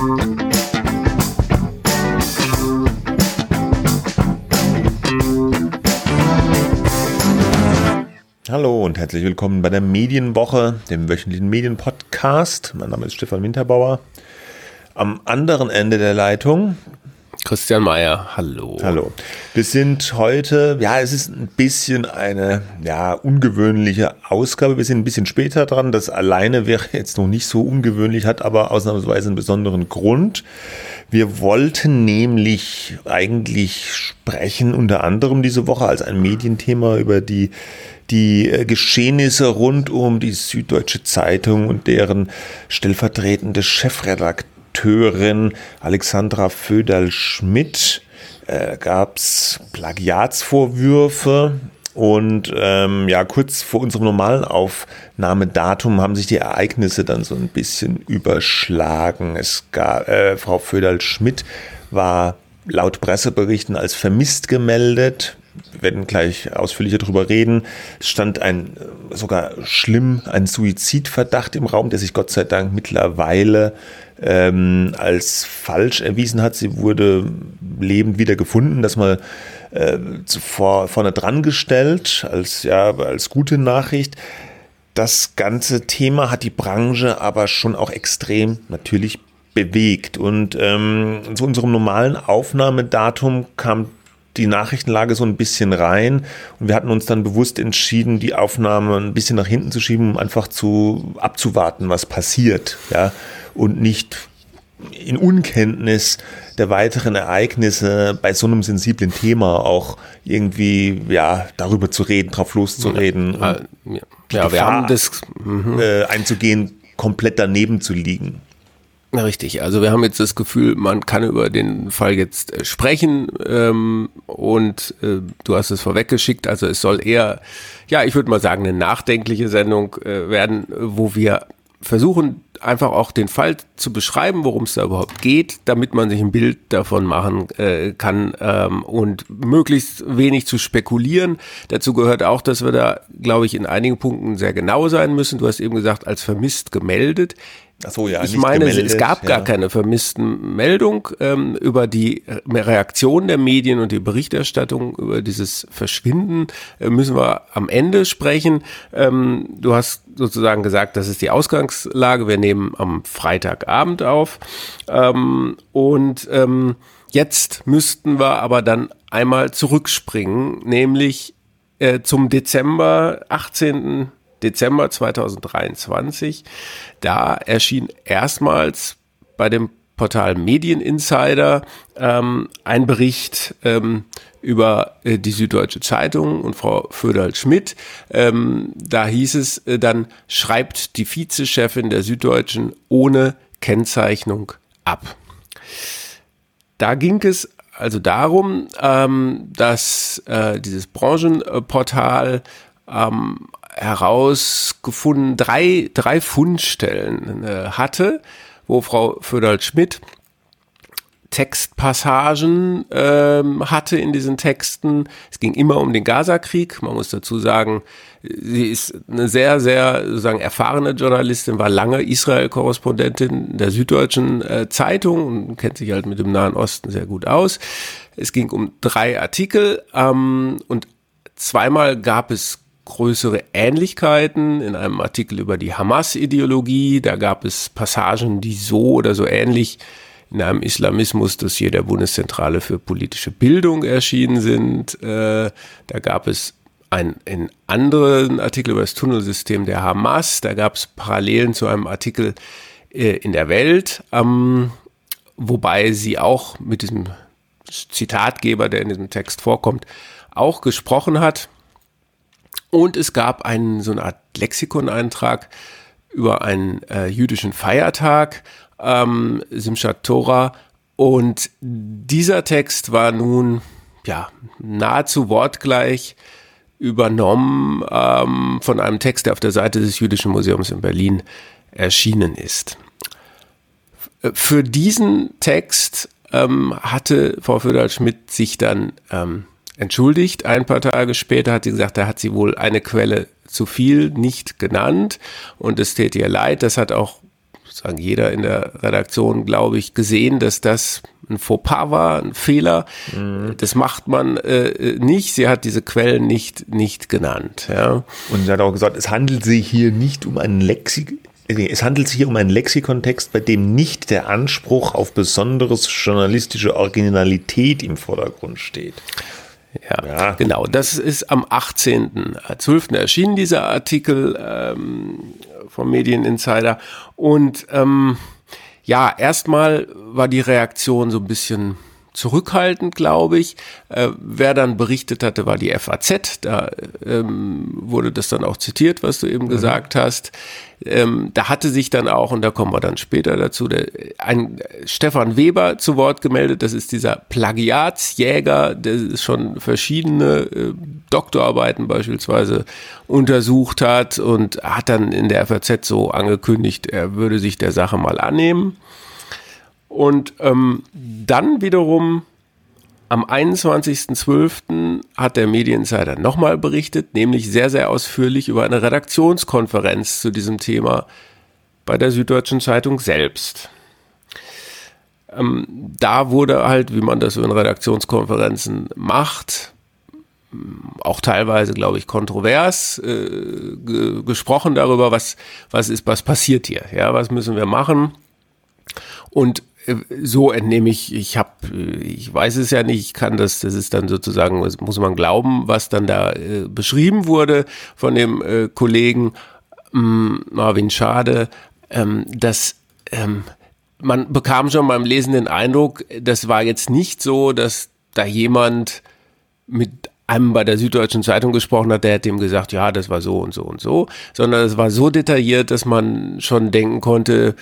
Hallo und herzlich willkommen bei der Medienwoche, dem wöchentlichen Medienpodcast. Mein Name ist Stefan Winterbauer. Am anderen Ende der Leitung Christian Mayer, hallo. Hallo. Wir sind heute, ja, es ist ein bisschen eine ja, ungewöhnliche Ausgabe. Wir sind ein bisschen später dran. Das alleine wäre jetzt noch nicht so ungewöhnlich, hat aber ausnahmsweise einen besonderen Grund. Wir wollten nämlich eigentlich sprechen, unter anderem diese Woche als ein Medienthema über die die äh, Geschehnisse rund um die Süddeutsche Zeitung und deren stellvertretende Chefredakteurin Alexandra Föderl-Schmidt äh, gab es Plagiatsvorwürfe und ähm, ja, kurz vor unserem normalen Aufnahmedatum haben sich die Ereignisse dann so ein bisschen überschlagen. Es gab, äh, Frau Föderl-Schmidt war laut Presseberichten als vermisst gemeldet. Wir werden gleich ausführlicher darüber reden. Es stand ein sogar schlimm ein Suizidverdacht im Raum, der sich Gott sei Dank mittlerweile ähm, als falsch erwiesen hat. Sie wurde lebend wieder gefunden, das mal äh, zuvor, vorne dran gestellt als ja als gute Nachricht. Das ganze Thema hat die Branche aber schon auch extrem natürlich bewegt. Und ähm, zu unserem normalen Aufnahmedatum kam die Nachrichtenlage so ein bisschen rein und wir hatten uns dann bewusst entschieden, die Aufnahme ein bisschen nach hinten zu schieben, um einfach zu abzuwarten, was passiert, ja, und nicht in Unkenntnis der weiteren Ereignisse bei so einem sensiblen Thema auch irgendwie ja darüber zu reden, drauf loszureden, ja, ja, ja wir haben das mhm. äh, einzugehen, komplett daneben zu liegen. Richtig, also wir haben jetzt das Gefühl, man kann über den Fall jetzt äh, sprechen ähm, und äh, du hast es vorweggeschickt, also es soll eher, ja, ich würde mal sagen, eine nachdenkliche Sendung äh, werden, wo wir versuchen einfach auch den Fall zu beschreiben, worum es da überhaupt geht, damit man sich ein Bild davon machen äh, kann ähm, und möglichst wenig zu spekulieren. Dazu gehört auch, dass wir da, glaube ich, in einigen Punkten sehr genau sein müssen. Du hast eben gesagt, als vermisst gemeldet. So, ja, ich meine, gemeldet, es gab gar keine vermissten Meldung ähm, über die Reaktion der Medien und die Berichterstattung über dieses Verschwinden. Äh, müssen wir am Ende sprechen. Ähm, du hast sozusagen gesagt, das ist die Ausgangslage. Wir nehmen am Freitagabend auf ähm, und ähm, jetzt müssten wir aber dann einmal zurückspringen, nämlich äh, zum Dezember 18. Dezember 2023. Da erschien erstmals bei dem Portal Medieninsider ähm, ein Bericht ähm, über äh, die Süddeutsche Zeitung und Frau Föderl-Schmidt. Ähm, da hieß es äh, dann, schreibt die Vizechefin der Süddeutschen ohne Kennzeichnung ab. Da ging es also darum, ähm, dass äh, dieses Branchenportal herausgefunden, drei, drei Fundstellen äh, hatte, wo Frau Föderl-Schmidt Textpassagen ähm, hatte in diesen Texten. Es ging immer um den Gaza-Krieg. Man muss dazu sagen, sie ist eine sehr, sehr sozusagen erfahrene Journalistin, war lange Israel-Korrespondentin der Süddeutschen äh, Zeitung und kennt sich halt mit dem Nahen Osten sehr gut aus. Es ging um drei Artikel ähm, und zweimal gab es größere Ähnlichkeiten in einem Artikel über die Hamas-Ideologie. Da gab es Passagen, die so oder so ähnlich in einem Islamismus-Dossier der Bundeszentrale für politische Bildung erschienen sind. Äh, da gab es einen, anderen Artikel über das Tunnelsystem der Hamas. Da gab es Parallelen zu einem Artikel äh, in der Welt, ähm, wobei sie auch mit diesem Zitatgeber, der in diesem Text vorkommt, auch gesprochen hat. Und es gab einen, so eine Art Lexikoneintrag über einen äh, jüdischen Feiertag, ähm, Simchat Torah. Und dieser Text war nun ja nahezu wortgleich übernommen ähm, von einem Text, der auf der Seite des Jüdischen Museums in Berlin erschienen ist. Für diesen Text ähm, hatte Frau Föderl-Schmidt sich dann ähm, entschuldigt. Ein paar Tage später hat sie gesagt, da hat sie wohl eine Quelle zu viel nicht genannt und es täte ihr leid. Das hat auch sagen jeder in der Redaktion, glaube ich, gesehen, dass das ein Fauxpas war, ein Fehler. Mhm. Das macht man äh, nicht. Sie hat diese Quellen nicht, nicht genannt. Ja. Und sie hat auch gesagt, es handelt sich hier nicht um einen Lexik es handelt sich hier um einen Lexikontext, bei dem nicht der Anspruch auf besonderes journalistische Originalität im Vordergrund steht. Ja, ja, genau. Das ist am 18.12. erschienen, dieser Artikel ähm, vom Medieninsider. Und ähm, ja, erstmal war die Reaktion so ein bisschen zurückhaltend, glaube ich. Äh, wer dann berichtet hatte, war die FAZ. Da ähm, wurde das dann auch zitiert, was du eben mhm. gesagt hast. Ähm, da hatte sich dann auch, und da kommen wir dann später dazu, der, ein Stefan Weber zu Wort gemeldet. Das ist dieser Plagiatsjäger, der schon verschiedene äh, Doktorarbeiten beispielsweise untersucht hat und hat dann in der FAZ so angekündigt, er würde sich der Sache mal annehmen. Und ähm, dann wiederum am 21.12. hat der Medieninsider nochmal berichtet, nämlich sehr, sehr ausführlich über eine Redaktionskonferenz zu diesem Thema bei der Süddeutschen Zeitung selbst. Ähm, da wurde halt, wie man das in Redaktionskonferenzen macht, auch teilweise, glaube ich, kontrovers äh, gesprochen darüber, was, was ist, was passiert hier, ja, was müssen wir machen. Und so entnehme ich, ich habe, ich weiß es ja nicht, ich kann das, das ist dann sozusagen, muss man glauben, was dann da äh, beschrieben wurde von dem äh, Kollegen ähm, Marvin Schade, ähm, dass ähm, man bekam schon beim Lesen den Eindruck, das war jetzt nicht so, dass da jemand mit einem bei der Süddeutschen Zeitung gesprochen hat, der hat ihm gesagt, ja, das war so und so und so, sondern es war so detailliert, dass man schon denken konnte,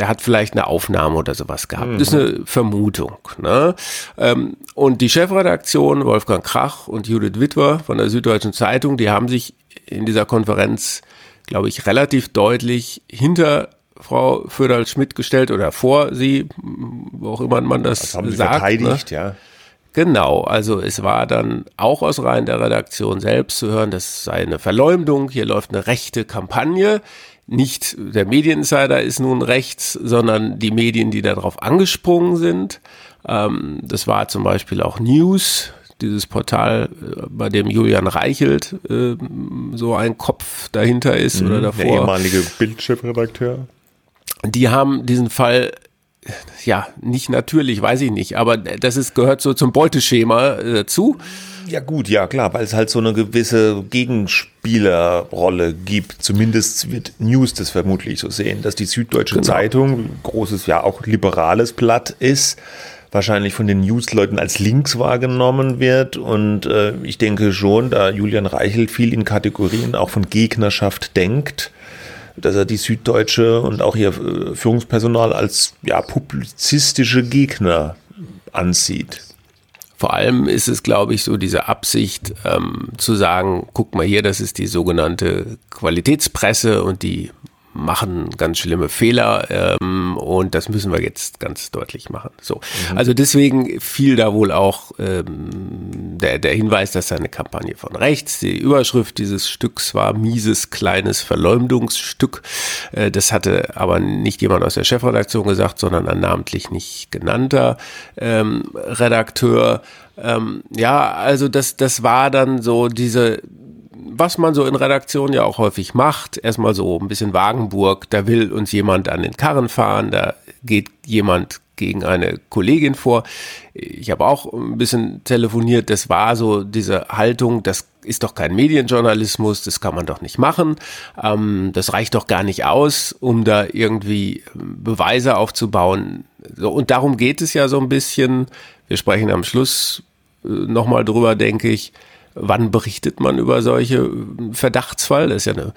der hat vielleicht eine Aufnahme oder sowas gehabt. Mhm. Das ist eine Vermutung. Ne? Ähm, und die Chefredaktion, Wolfgang Krach und Judith Witwer von der Süddeutschen Zeitung, die haben sich in dieser Konferenz, glaube ich, relativ deutlich hinter Frau Föderl-Schmidt gestellt oder vor sie, wo auch immer man das, das haben sie sagt. Verteidigt, ne? ja. Genau, also es war dann auch aus Reihen der Redaktion selbst zu hören, das sei eine Verleumdung, hier läuft eine rechte Kampagne nicht der Medieninsider ist nun rechts, sondern die Medien, die darauf angesprungen sind. Ähm, das war zum Beispiel auch News, dieses Portal, äh, bei dem Julian Reichelt äh, so ein Kopf dahinter ist mhm, oder davor. Der ehemalige Bildchefredakteur. Die haben diesen Fall ja, nicht natürlich, weiß ich nicht, aber das ist, gehört so zum Beuteschema dazu. Äh, ja gut, ja klar, weil es halt so eine gewisse Gegenspielerrolle gibt. Zumindest wird News das vermutlich so sehen, dass die Süddeutsche genau. Zeitung, großes, ja auch liberales Blatt ist, wahrscheinlich von den Newsleuten als links wahrgenommen wird. Und äh, ich denke schon, da Julian Reichelt viel in Kategorien auch von Gegnerschaft denkt, dass er die Süddeutsche und auch ihr äh, Führungspersonal als ja, publizistische Gegner ansieht. Vor allem ist es, glaube ich, so diese Absicht ähm, zu sagen, guck mal hier, das ist die sogenannte Qualitätspresse und die machen ganz schlimme Fehler ähm, und das müssen wir jetzt ganz deutlich machen. So, mhm. also deswegen fiel da wohl auch ähm, der, der Hinweis, dass eine Kampagne von rechts. Die Überschrift dieses Stücks war mieses kleines Verleumdungsstück. Äh, das hatte aber nicht jemand aus der Chefredaktion gesagt, sondern ein namentlich nicht genannter ähm, Redakteur. Ähm, ja, also das das war dann so diese was man so in Redaktionen ja auch häufig macht, erstmal so ein bisschen Wagenburg, da will uns jemand an den Karren fahren, da geht jemand gegen eine Kollegin vor. Ich habe auch ein bisschen telefoniert, das war so diese Haltung, das ist doch kein Medienjournalismus, das kann man doch nicht machen, ähm, das reicht doch gar nicht aus, um da irgendwie Beweise aufzubauen. So, und darum geht es ja so ein bisschen. Wir sprechen am Schluss äh, nochmal drüber, denke ich wann berichtet man über solche Verdachtsfall? Das ist ja eine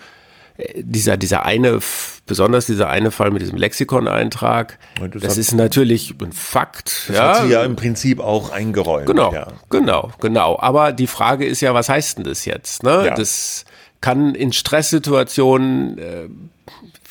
dieser, dieser eine, besonders dieser eine Fall mit diesem Lexikon-Eintrag, das, das ist natürlich ein Fakt. Das ja. hat sie ja im Prinzip auch eingeräumt. Genau, ja. genau, genau. Aber die Frage ist ja, was heißt denn das jetzt? Ne? Ja. Das kann in Stresssituationen äh,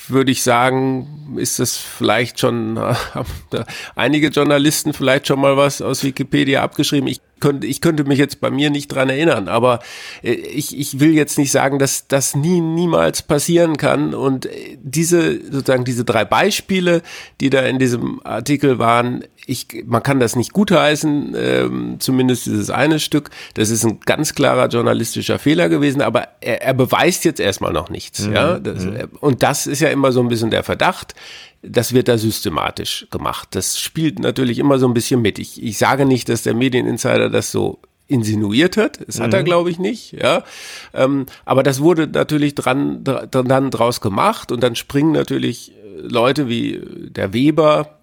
würde ich sagen, ist das vielleicht schon, haben da einige Journalisten vielleicht schon mal was aus Wikipedia abgeschrieben. Ich könnte, ich könnte mich jetzt bei mir nicht dran erinnern, aber äh, ich, ich will jetzt nicht sagen, dass das nie, niemals passieren kann. Und äh, diese, sozusagen diese drei Beispiele, die da in diesem Artikel waren, ich, man kann das nicht gutheißen, ähm, zumindest dieses eine Stück. Das ist ein ganz klarer journalistischer Fehler gewesen, aber er, er beweist jetzt erstmal noch nichts. Mhm. Ja? Das, mhm. und das ist ja immer so ein bisschen der Verdacht das wird da systematisch gemacht. Das spielt natürlich immer so ein bisschen mit. Ich, ich sage nicht, dass der Medieninsider das so insinuiert hat. Das hat mhm. er, glaube ich, nicht. Ja, ähm, aber das wurde natürlich dran, dran dann draus gemacht und dann springen natürlich Leute wie der Weber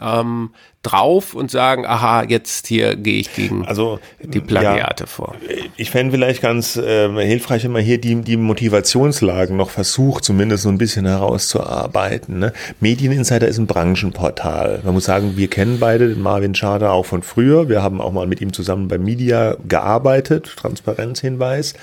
ähm, drauf und sagen, aha, jetzt hier gehe ich gegen also, die Plagiate ja, vor. Ich fände vielleicht ganz äh, hilfreich, wenn man hier die, die Motivationslagen noch versucht, zumindest so ein bisschen herauszuarbeiten. Ne? Medieninsider ist ein Branchenportal. Man muss sagen, wir kennen beide den Marvin Schader auch von früher. Wir haben auch mal mit ihm zusammen bei Media gearbeitet, Transparenzhinweis.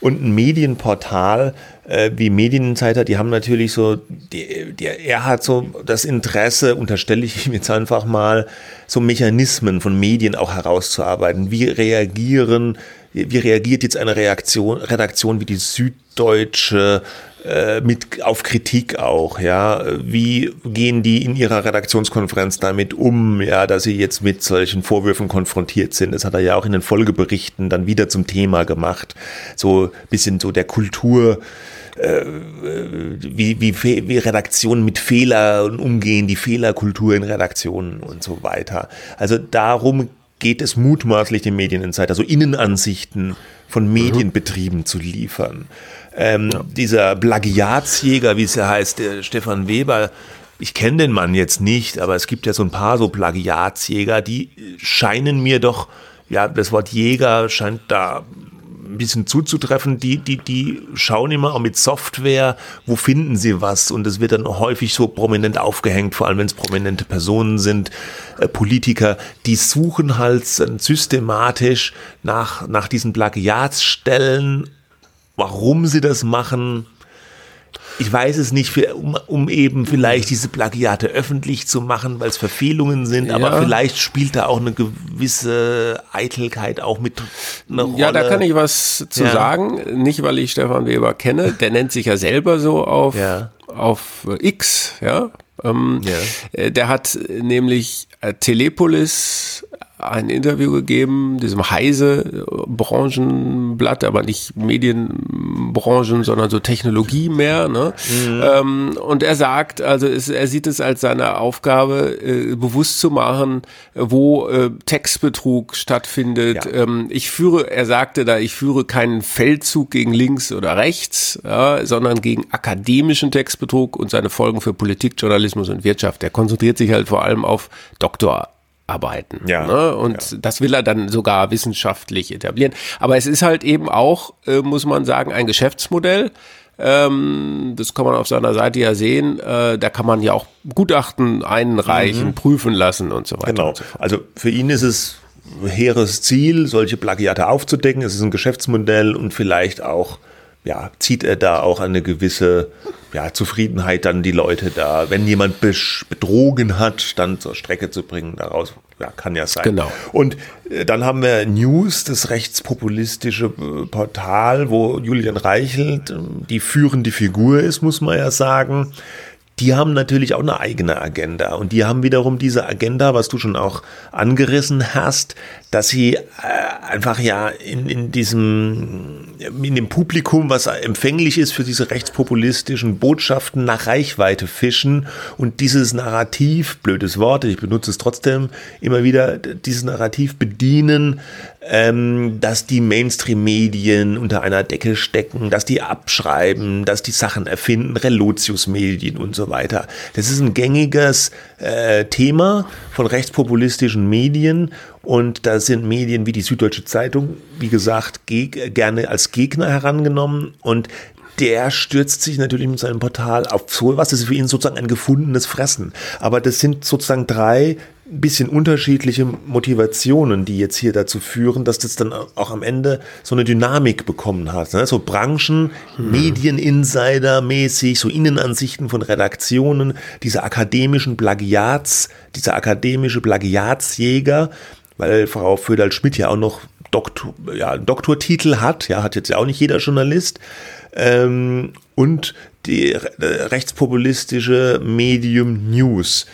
Und ein Medienportal äh, wie Medieninsider, die haben natürlich so, die, die, er hat so das Interesse, unterstelle ich ihm jetzt einfach mal, so Mechanismen von Medien auch herauszuarbeiten. Wie reagieren, wie reagiert jetzt eine Reaktion, Redaktion wie die Süddeutsche äh, mit auf Kritik auch, ja. Wie gehen die in ihrer Redaktionskonferenz damit um, ja, dass sie jetzt mit solchen Vorwürfen konfrontiert sind? Das hat er ja auch in den Folgeberichten dann wieder zum Thema gemacht. So bisschen so der Kultur, äh, wie, wie, wie Redaktionen mit Fehlern umgehen, die Fehlerkultur in Redaktionen und so weiter. Also darum geht es mutmaßlich den Medieninsider, also Innenansichten von Medienbetrieben zu liefern. Ähm, ja. Dieser Plagiatsjäger, wie es ja heißt, der Stefan Weber, ich kenne den Mann jetzt nicht, aber es gibt ja so ein paar so Plagiatsjäger, die scheinen mir doch, ja, das Wort Jäger scheint da ein bisschen zuzutreffen, die, die, die schauen immer auch mit Software, wo finden sie was und es wird dann häufig so prominent aufgehängt, vor allem wenn es prominente Personen sind, äh, Politiker, die suchen halt systematisch nach, nach diesen Plagiatsstellen, warum sie das machen, ich weiß es nicht, für, um, um eben vielleicht diese Plagiate öffentlich zu machen, weil es Verfehlungen sind, ja. aber vielleicht spielt da auch eine gewisse Eitelkeit auch mit einer Rolle. Ja, da kann ich was zu ja. sagen. Nicht, weil ich Stefan Weber kenne, der nennt sich ja selber so auf, ja. auf X, ja. Ähm, äh, der hat nämlich äh, Telepolis ein Interview gegeben, diesem Heise Branchenblatt, aber nicht Medienbranchen, sondern so Technologie mehr. Ne? Mhm. Ähm, und er sagt, also es, er sieht es als seine Aufgabe, äh, bewusst zu machen, wo äh, Textbetrug stattfindet. Ja. Ähm, ich führe, er sagte da, ich führe keinen Feldzug gegen links oder rechts, ja, sondern gegen akademischen Textbetrug und seine Folgen für Politik, Journalismus und Wirtschaft. Er konzentriert sich halt vor allem auf Doktor arbeiten. Ja, ne? Und ja. das will er dann sogar wissenschaftlich etablieren. Aber es ist halt eben auch, äh, muss man sagen, ein Geschäftsmodell. Ähm, das kann man auf seiner Seite ja sehen. Äh, da kann man ja auch Gutachten einreichen, mhm. prüfen lassen und so weiter. Genau. So also für ihn ist es hehres Ziel, solche Plagiate aufzudecken. Es ist ein Geschäftsmodell und vielleicht auch ja, zieht er da auch eine gewisse ja, Zufriedenheit dann die Leute da, wenn jemand betrogen hat, dann zur Strecke zu bringen, daraus ja, kann ja sein. Genau. Und äh, dann haben wir News, das rechtspopulistische äh, Portal, wo Julian Reichelt äh, die führende Figur ist, muss man ja sagen die haben natürlich auch eine eigene Agenda. Und die haben wiederum diese Agenda, was du schon auch angerissen hast, dass sie äh, einfach ja in, in diesem, in dem Publikum, was empfänglich ist für diese rechtspopulistischen Botschaften nach Reichweite fischen und dieses Narrativ, blödes Wort, ich benutze es trotzdem immer wieder, dieses Narrativ bedienen, ähm, dass die Mainstream-Medien unter einer Decke stecken, dass die abschreiben, dass die Sachen erfinden, Relotius-Medien und so weiter. Das ist ein gängiges äh, Thema von rechtspopulistischen Medien und da sind Medien wie die Süddeutsche Zeitung, wie gesagt, gerne als Gegner herangenommen und der stürzt sich natürlich mit seinem Portal auf so was. Das ist für ihn sozusagen ein gefundenes Fressen. Aber das sind sozusagen drei bisschen unterschiedliche Motivationen, die jetzt hier dazu führen, dass das dann auch am Ende so eine Dynamik bekommen hat. Ne? So Branchen, hm. Medieninsider-mäßig, so Innenansichten von Redaktionen, diese akademischen Plagiats, dieser akademische Plagiatsjäger, weil Frau Föderl-Schmidt ja auch noch Doktor, ja, Doktortitel hat, ja, hat jetzt ja auch nicht jeder Journalist, ähm, und die rechtspopulistische Medium News,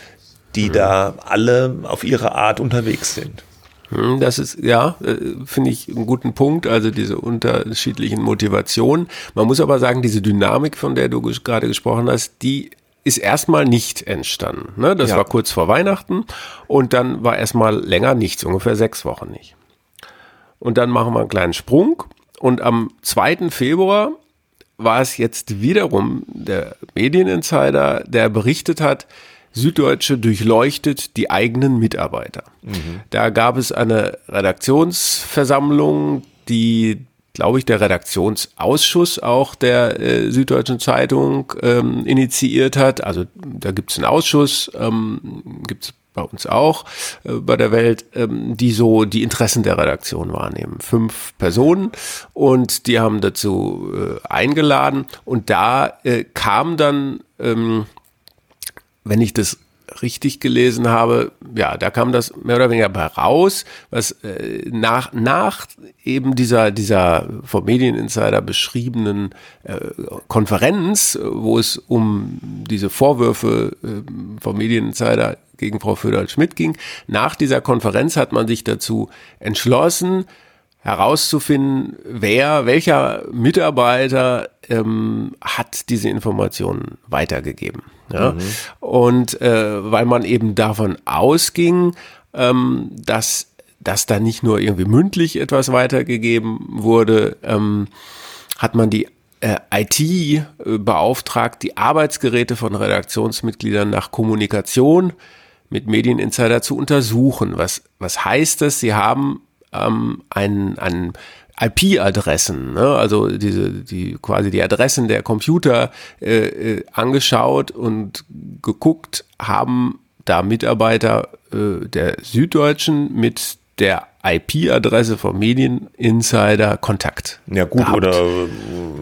die mhm. da alle auf ihre Art unterwegs sind. Hm, das ist, ja, äh, finde ich einen guten Punkt, also diese unterschiedlichen Motivationen. Man muss aber sagen, diese Dynamik, von der du gerade gesprochen hast, die ist erstmal nicht entstanden. Ne? Das ja. war kurz vor Weihnachten und dann war erstmal länger nichts, ungefähr sechs Wochen nicht. Und dann machen wir einen kleinen Sprung und am 2. Februar war es jetzt wiederum der Medieninsider, der berichtet hat, Süddeutsche durchleuchtet die eigenen Mitarbeiter. Mhm. Da gab es eine Redaktionsversammlung, die, glaube ich, der Redaktionsausschuss auch der äh, Süddeutschen Zeitung ähm, initiiert hat. Also da gibt es einen Ausschuss, ähm, gibt es bei uns auch, äh, bei der Welt, ähm, die so die Interessen der Redaktion wahrnehmen. Fünf Personen und die haben dazu äh, eingeladen und da äh, kam dann ähm, wenn ich das richtig gelesen habe, ja, da kam das mehr oder weniger bei raus, was äh, nach, nach eben dieser, dieser vom Medieninsider beschriebenen äh, Konferenz, wo es um diese Vorwürfe äh, vom Medieninsider gegen Frau Föderl-Schmidt ging, nach dieser Konferenz hat man sich dazu entschlossen, herauszufinden, wer, welcher Mitarbeiter ähm, hat diese Informationen weitergegeben. Ja? Mhm. Und äh, weil man eben davon ausging, ähm, dass, dass da nicht nur irgendwie mündlich etwas weitergegeben wurde, ähm, hat man die äh, IT äh, beauftragt, die Arbeitsgeräte von Redaktionsmitgliedern nach Kommunikation mit Medieninsider zu untersuchen. Was, was heißt das? Sie haben ähm, ein, ein IP-Adressen, ne? also diese, die quasi die Adressen der Computer äh, äh, angeschaut und geguckt, haben da Mitarbeiter äh, der Süddeutschen mit der IP-Adresse vom Medieninsider Kontakt. Ja gut, gehabt. oder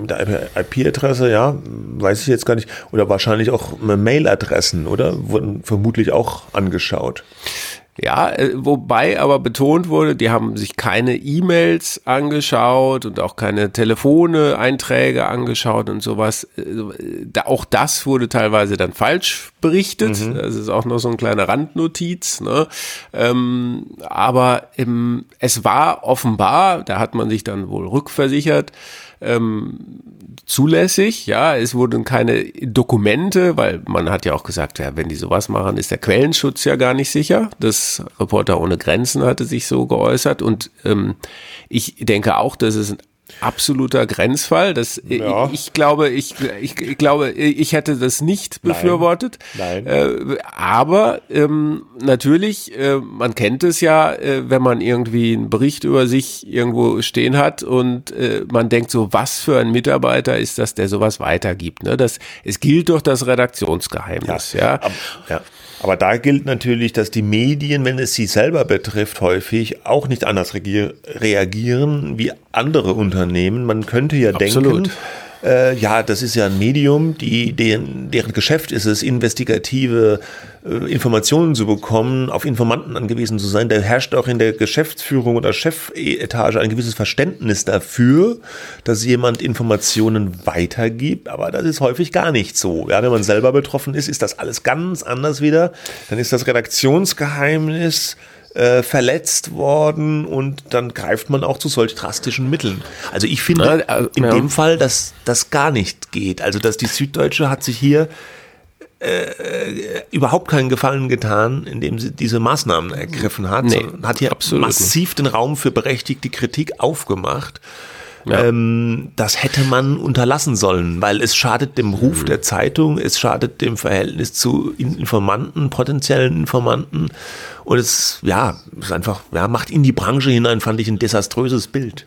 äh, IP-Adresse, ja, weiß ich jetzt gar nicht. Oder wahrscheinlich auch Mail-Adressen, oder? Wurden vermutlich auch angeschaut. Ja, äh, wobei aber betont wurde, die haben sich keine E-Mails angeschaut und auch keine Telefone, Einträge angeschaut und sowas. Äh, auch das wurde teilweise dann falsch berichtet. Mhm. Das ist auch noch so ein kleiner Randnotiz. Ne? Ähm, aber im, es war offenbar, da hat man sich dann wohl rückversichert, ähm, zulässig. Ja, es wurden keine Dokumente, weil man hat ja auch gesagt, ja, wenn die sowas machen, ist der Quellenschutz ja gar nicht sicher. Das Reporter ohne Grenzen hatte sich so geäußert und ähm, ich denke auch, dass es absoluter Grenzfall. Das, äh, ja. ich, ich, glaube, ich, ich, ich, glaube, ich hätte das nicht befürwortet. Nein. Nein. Äh, aber ähm, natürlich, äh, man kennt es ja, äh, wenn man irgendwie einen Bericht über sich irgendwo stehen hat und äh, man denkt so, was für ein Mitarbeiter ist das, der sowas weitergibt. Ne? Das, es gilt doch das Redaktionsgeheimnis. Ja. ja. Ja. Aber da gilt natürlich, dass die Medien, wenn es sie selber betrifft, häufig auch nicht anders reagieren wie andere Unternehmen. Man könnte ja Absolut. denken, äh, ja, das ist ja ein Medium, die, deren, deren Geschäft ist es, investigative äh, Informationen zu bekommen, auf Informanten angewiesen zu sein. Da herrscht auch in der Geschäftsführung oder Chefetage ein gewisses Verständnis dafür, dass jemand Informationen weitergibt, aber das ist häufig gar nicht so. Ja, wenn man selber betroffen ist, ist das alles ganz anders wieder. Dann ist das Redaktionsgeheimnis äh, verletzt worden und dann greift man auch zu solch drastischen Mitteln. Also ich finde ja, in ja. dem Fall, dass das gar nicht geht. Also dass die Süddeutsche hat sich hier äh, überhaupt keinen Gefallen getan, indem sie diese Maßnahmen ergriffen hat. Nee, hat hier massiv den Raum für berechtigte Kritik aufgemacht. Ja. Ähm, das hätte man unterlassen sollen, weil es schadet dem Ruf mhm. der Zeitung, es schadet dem Verhältnis zu Informanten, potenziellen Informanten und es, ja, ist einfach, ja, macht in die Branche hinein, fand ich, ein desaströses Bild.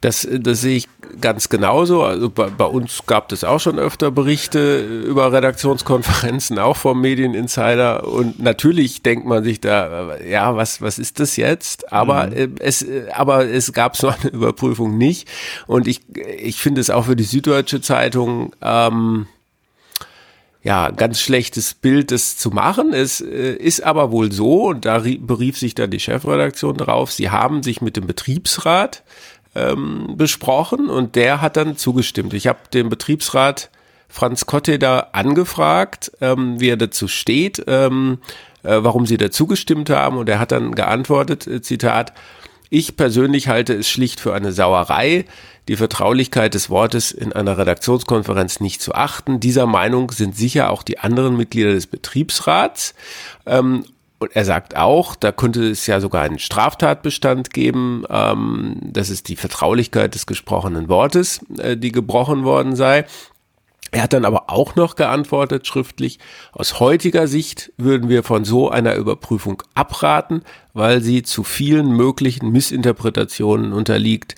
Das, das sehe ich ganz genauso. Also bei, bei, uns gab es auch schon öfter Berichte über Redaktionskonferenzen, auch vom Medieninsider. Und natürlich denkt man sich da, ja, was, was ist das jetzt? Aber, mhm. es, aber es gab so eine Überprüfung nicht. Und ich, ich finde es auch für die Süddeutsche Zeitung, ähm, ja, ganz schlechtes Bild, das zu machen. Es äh, ist aber wohl so, und da berief sich dann die Chefredaktion drauf, sie haben sich mit dem Betriebsrat ähm, besprochen und der hat dann zugestimmt. Ich habe den Betriebsrat Franz Kotte da angefragt, ähm, wie er dazu steht, ähm, äh, warum sie dazu gestimmt haben und er hat dann geantwortet, äh, Zitat, ich persönlich halte es schlicht für eine Sauerei, die Vertraulichkeit des Wortes in einer Redaktionskonferenz nicht zu achten. Dieser Meinung sind sicher auch die anderen Mitglieder des Betriebsrats. Ähm, und er sagt auch, da könnte es ja sogar einen Straftatbestand geben, ähm, dass es die Vertraulichkeit des gesprochenen Wortes, äh, die gebrochen worden sei. Er hat dann aber auch noch geantwortet schriftlich, aus heutiger Sicht würden wir von so einer Überprüfung abraten, weil sie zu vielen möglichen Missinterpretationen unterliegt,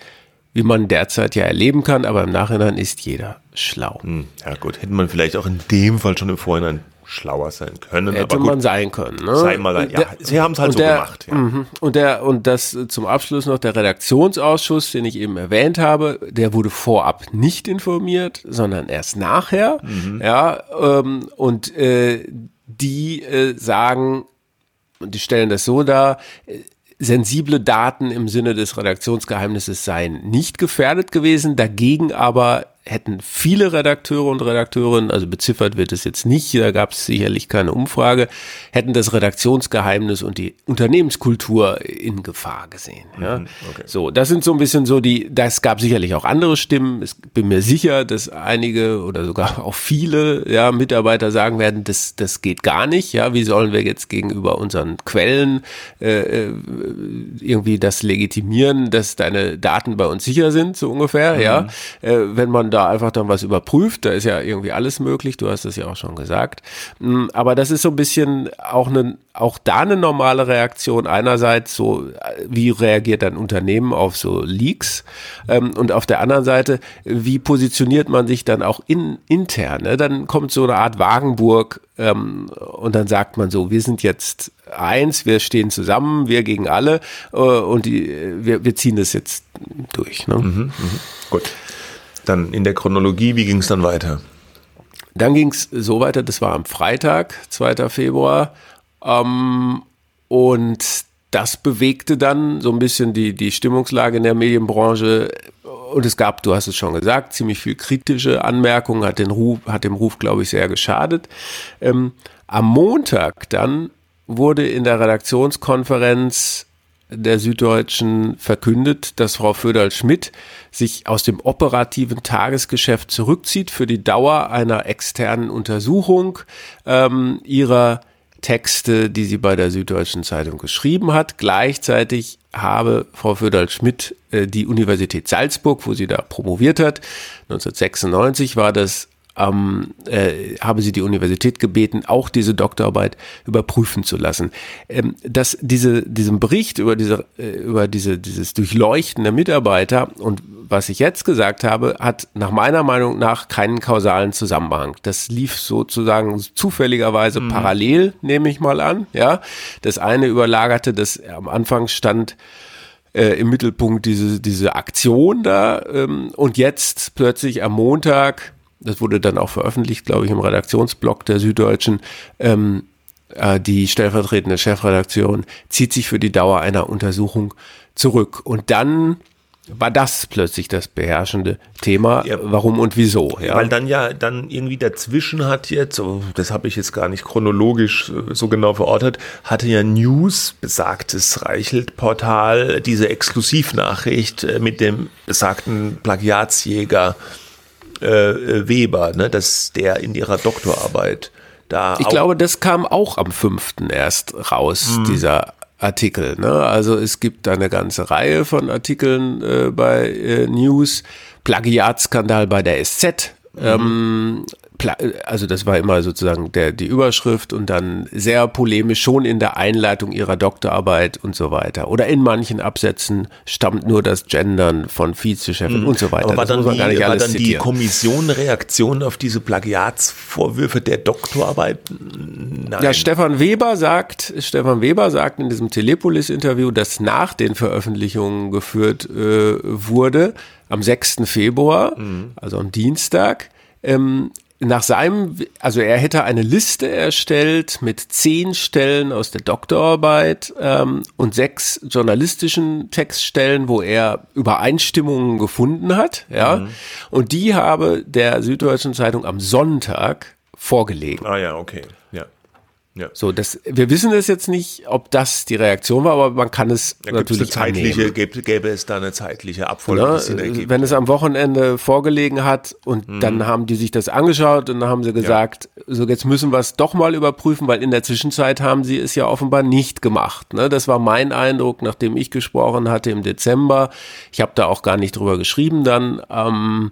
wie man derzeit ja erleben kann, aber im Nachhinein ist jeder schlau. Hm, ja gut, hätte man vielleicht auch in dem Fall schon im Vorhinein schlauer sein können. Hätte aber gut, man sein können. Ne? Sei mal, ja, sie haben es halt so der, gemacht. Ja. Mhm. Und der und das zum Abschluss noch der Redaktionsausschuss, den ich eben erwähnt habe, der wurde vorab nicht informiert, sondern erst nachher. Mhm. Ja, ähm, und äh, die äh, sagen und die stellen das so dar. Äh, sensible Daten im Sinne des Redaktionsgeheimnisses seien nicht gefährdet gewesen, dagegen aber hätten viele Redakteure und Redakteurinnen, also beziffert wird es jetzt nicht, da gab es sicherlich keine Umfrage, hätten das Redaktionsgeheimnis und die Unternehmenskultur in Gefahr gesehen. Ja? Mhm, okay. So, das sind so ein bisschen so die, das gab sicherlich auch andere Stimmen. Ich bin mir sicher, dass einige oder sogar auch viele ja, Mitarbeiter sagen werden, das, das geht gar nicht. Ja, wie sollen wir jetzt gegenüber unseren Quellen äh, äh irgendwie das legitimieren, dass deine Daten bei uns sicher sind, so ungefähr. Mhm. Ja, äh, wenn man da da einfach dann was überprüft. Da ist ja irgendwie alles möglich. Du hast es ja auch schon gesagt. Mm, aber das ist so ein bisschen auch eine, auch da eine normale Reaktion. Einerseits so, wie reagiert ein Unternehmen auf so Leaks? Ähm, und auf der anderen Seite, wie positioniert man sich dann auch in, intern? Ne? Dann kommt so eine Art Wagenburg ähm, und dann sagt man so, wir sind jetzt eins, wir stehen zusammen, wir gegen alle äh, und die, wir, wir ziehen das jetzt durch. Ne? Mhm, mh. Gut dann in der Chronologie, wie ging es dann weiter? Dann ging es so weiter, das war am Freitag, 2. Februar. Ähm, und das bewegte dann so ein bisschen die, die Stimmungslage in der Medienbranche. Und es gab, du hast es schon gesagt, ziemlich viel kritische Anmerkungen, hat, den Ruf, hat dem Ruf, glaube ich, sehr geschadet. Ähm, am Montag dann wurde in der Redaktionskonferenz der Süddeutschen verkündet, dass Frau Föderl-Schmidt sich aus dem operativen Tagesgeschäft zurückzieht für die Dauer einer externen Untersuchung ähm, ihrer Texte, die sie bei der Süddeutschen Zeitung geschrieben hat. Gleichzeitig habe Frau Föderl-Schmidt äh, die Universität Salzburg, wo sie da promoviert hat, 1996 war das, ähm, äh, habe sie die Universität gebeten, auch diese Doktorarbeit überprüfen zu lassen. Ähm, dass diese, diesem Bericht über diese, äh, über diese, dieses Durchleuchten der Mitarbeiter und was ich jetzt gesagt habe, hat nach meiner Meinung nach keinen kausalen Zusammenhang. Das lief sozusagen zufälligerweise mhm. parallel, nehme ich mal an. Ja, das eine überlagerte, das am Anfang stand, äh, im Mittelpunkt diese, diese Aktion da ähm, und jetzt plötzlich am Montag das wurde dann auch veröffentlicht, glaube ich, im Redaktionsblog der Süddeutschen, ähm, äh, die stellvertretende Chefredaktion zieht sich für die Dauer einer Untersuchung zurück. Und dann war das plötzlich das beherrschende Thema, ja, warum und wieso. Ja? Weil dann ja dann irgendwie dazwischen hat jetzt, oh, das habe ich jetzt gar nicht chronologisch äh, so genau verortet, hatte ja News, besagtes Reichelt-Portal, diese Exklusivnachricht äh, mit dem besagten Plagiatsjäger äh, Weber, ne, dass der in ihrer Doktorarbeit da. Ich glaube, das kam auch am 5. erst raus, mhm. dieser Artikel. Ne? Also es gibt eine ganze Reihe von Artikeln äh, bei äh, News, Plagiatskandal bei der SZ, mhm. ähm, also das war immer sozusagen der, die Überschrift und dann sehr polemisch schon in der Einleitung ihrer Doktorarbeit und so weiter. Oder in manchen Absätzen stammt nur das Gendern von Vizechefin mhm. und so weiter. Aber war das dann, die, war dann die Kommission Reaktion auf diese Plagiatsvorwürfe der Doktorarbeit? Nein. Ja, Stefan Weber sagt, Stefan Weber sagt in diesem Telepolis-Interview, dass nach den Veröffentlichungen geführt äh, wurde, am 6. Februar, mhm. also am Dienstag, ähm, nach seinem, also er hätte eine Liste erstellt mit zehn Stellen aus der Doktorarbeit ähm, und sechs journalistischen Textstellen, wo er Übereinstimmungen gefunden hat, ja. Mhm. Und die habe der Süddeutschen Zeitung am Sonntag vorgelegt. Ah ja, okay. Ja. Ja. So, das, wir wissen es jetzt nicht, ob das die Reaktion war, aber man kann es ja, natürlich zeitliche, gäbe, gäbe, es da eine zeitliche Abfolge? Ja, wenn es am Wochenende vorgelegen hat und mhm. dann haben die sich das angeschaut und dann haben sie gesagt, ja. so jetzt müssen wir es doch mal überprüfen, weil in der Zwischenzeit haben sie es ja offenbar nicht gemacht. Ne? Das war mein Eindruck, nachdem ich gesprochen hatte im Dezember. Ich habe da auch gar nicht drüber geschrieben dann. Ähm,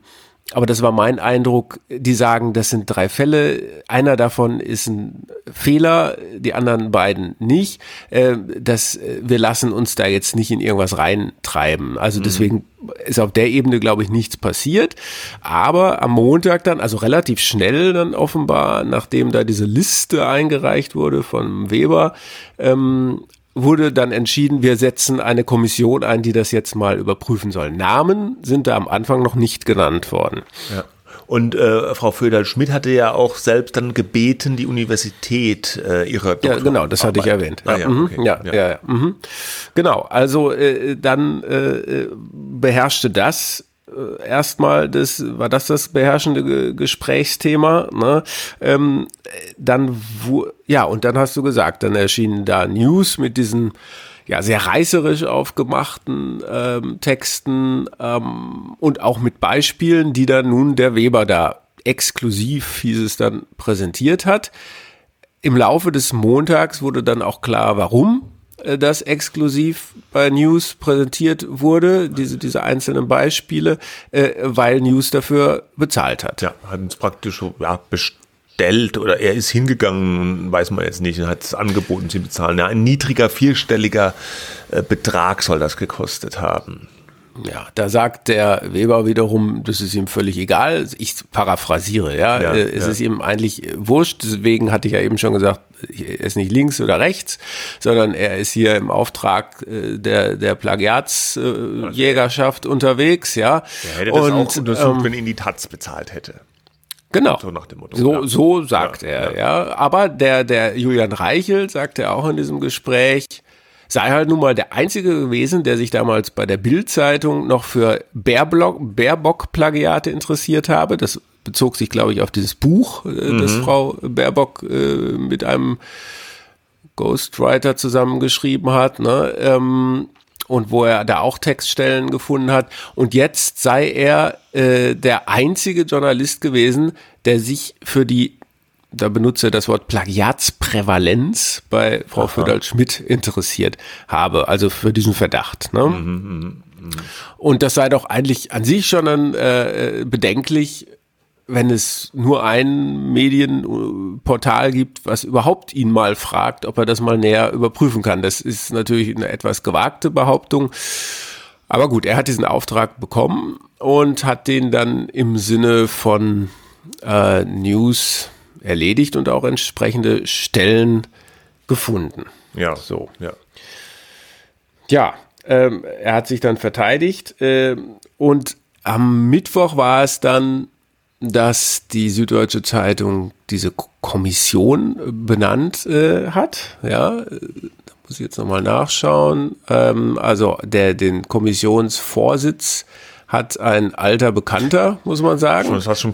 aber das war mein Eindruck, die sagen, das sind drei Fälle, einer davon ist ein Fehler, die anderen beiden nicht. Äh, das, äh, wir lassen uns da jetzt nicht in irgendwas reintreiben. Also mhm. deswegen ist auf der Ebene, glaube ich, nichts passiert. Aber am Montag dann, also relativ schnell dann offenbar, nachdem da diese Liste eingereicht wurde von Weber, ähm, wurde dann entschieden, wir setzen eine Kommission ein, die das jetzt mal überprüfen soll. Namen sind da am Anfang noch nicht genannt worden. Ja. Und äh, Frau Föderl-Schmidt hatte ja auch selbst dann gebeten, die Universität äh, ihre Doktor Ja, genau, das hatte ich erwähnt. Ah, ja, mhm. okay. ja, ja, ja, ja. Mhm. Genau, also äh, dann äh, beherrschte das erstmal das war das das beherrschende Gesprächsthema ne? ähm, dann wo, ja und dann hast du gesagt dann erschienen da News mit diesen ja sehr reißerisch aufgemachten ähm, Texten ähm, und auch mit Beispielen die dann nun der Weber da exklusiv hieß es dann präsentiert hat im Laufe des Montags wurde dann auch klar warum äh, das exklusiv bei News präsentiert wurde, diese, diese einzelnen Beispiele, äh, weil News dafür bezahlt hat. Ja, hat uns praktisch ja, bestellt oder er ist hingegangen, weiß man jetzt nicht, und hat es angeboten, sie bezahlen. Ja, ein niedriger, vierstelliger äh, Betrag soll das gekostet haben. Ja, da sagt der Weber wiederum, das ist ihm völlig egal. Ich paraphrasiere, ja. ja es ja. ist ihm eigentlich wurscht. Deswegen hatte ich ja eben schon gesagt, er ist nicht links oder rechts, sondern er ist hier im Auftrag äh, der, der Plagiatsjägerschaft unterwegs, ja. Er hätte das Und, auch untersucht, ähm, wenn ihn die Taz bezahlt hätte. Genau. So, Motto, so, ja. so sagt ja, er, ja. ja. Aber der, der Julian Reichel sagte auch in diesem Gespräch, sei halt nun mal der Einzige gewesen, der sich damals bei der Bild-Zeitung noch für Baerbock-Plagiate interessiert habe. Das bezog sich, glaube ich, auf dieses Buch, äh, mhm. das Frau Baerbock äh, mit einem Ghostwriter zusammengeschrieben hat. Ne? Ähm, und wo er da auch Textstellen gefunden hat. Und jetzt sei er äh, der einzige Journalist gewesen, der sich für die da benutze das Wort Plagiatsprävalenz bei Frau Föderl-Schmidt interessiert habe, also für diesen Verdacht. Ne? Mhm, mh, mh. Und das sei doch eigentlich an sich schon ein, äh, bedenklich, wenn es nur ein Medienportal gibt, was überhaupt ihn mal fragt, ob er das mal näher überprüfen kann. Das ist natürlich eine etwas gewagte Behauptung. Aber gut, er hat diesen Auftrag bekommen und hat den dann im Sinne von äh, News erledigt und auch entsprechende Stellen gefunden. Ja. So. Ja. Ja, ähm, er hat sich dann verteidigt äh, und am Mittwoch war es dann, dass die Süddeutsche Zeitung diese Kommission benannt äh, hat. Ja, da muss ich jetzt nochmal nachschauen. Ähm, also der den Kommissionsvorsitz hat ein alter Bekannter, muss man sagen. Das war schon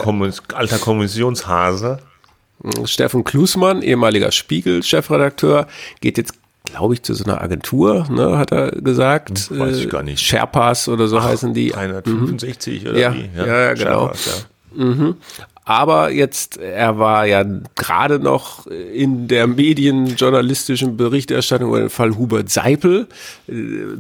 alter Kommissionshase. Steffen Klusmann, ehemaliger Spiegel-Chefredakteur, geht jetzt glaube ich, zu so einer Agentur, ne, hat er gesagt. Hm, weiß ich gar nicht. Sherpas oder so Ach, heißen die. 165 mhm. oder ja, wie? Ja, ja genau. Sherpas. Mhm. Aber jetzt, er war ja gerade noch in der medienjournalistischen Berichterstattung über den Fall Hubert Seipel, äh,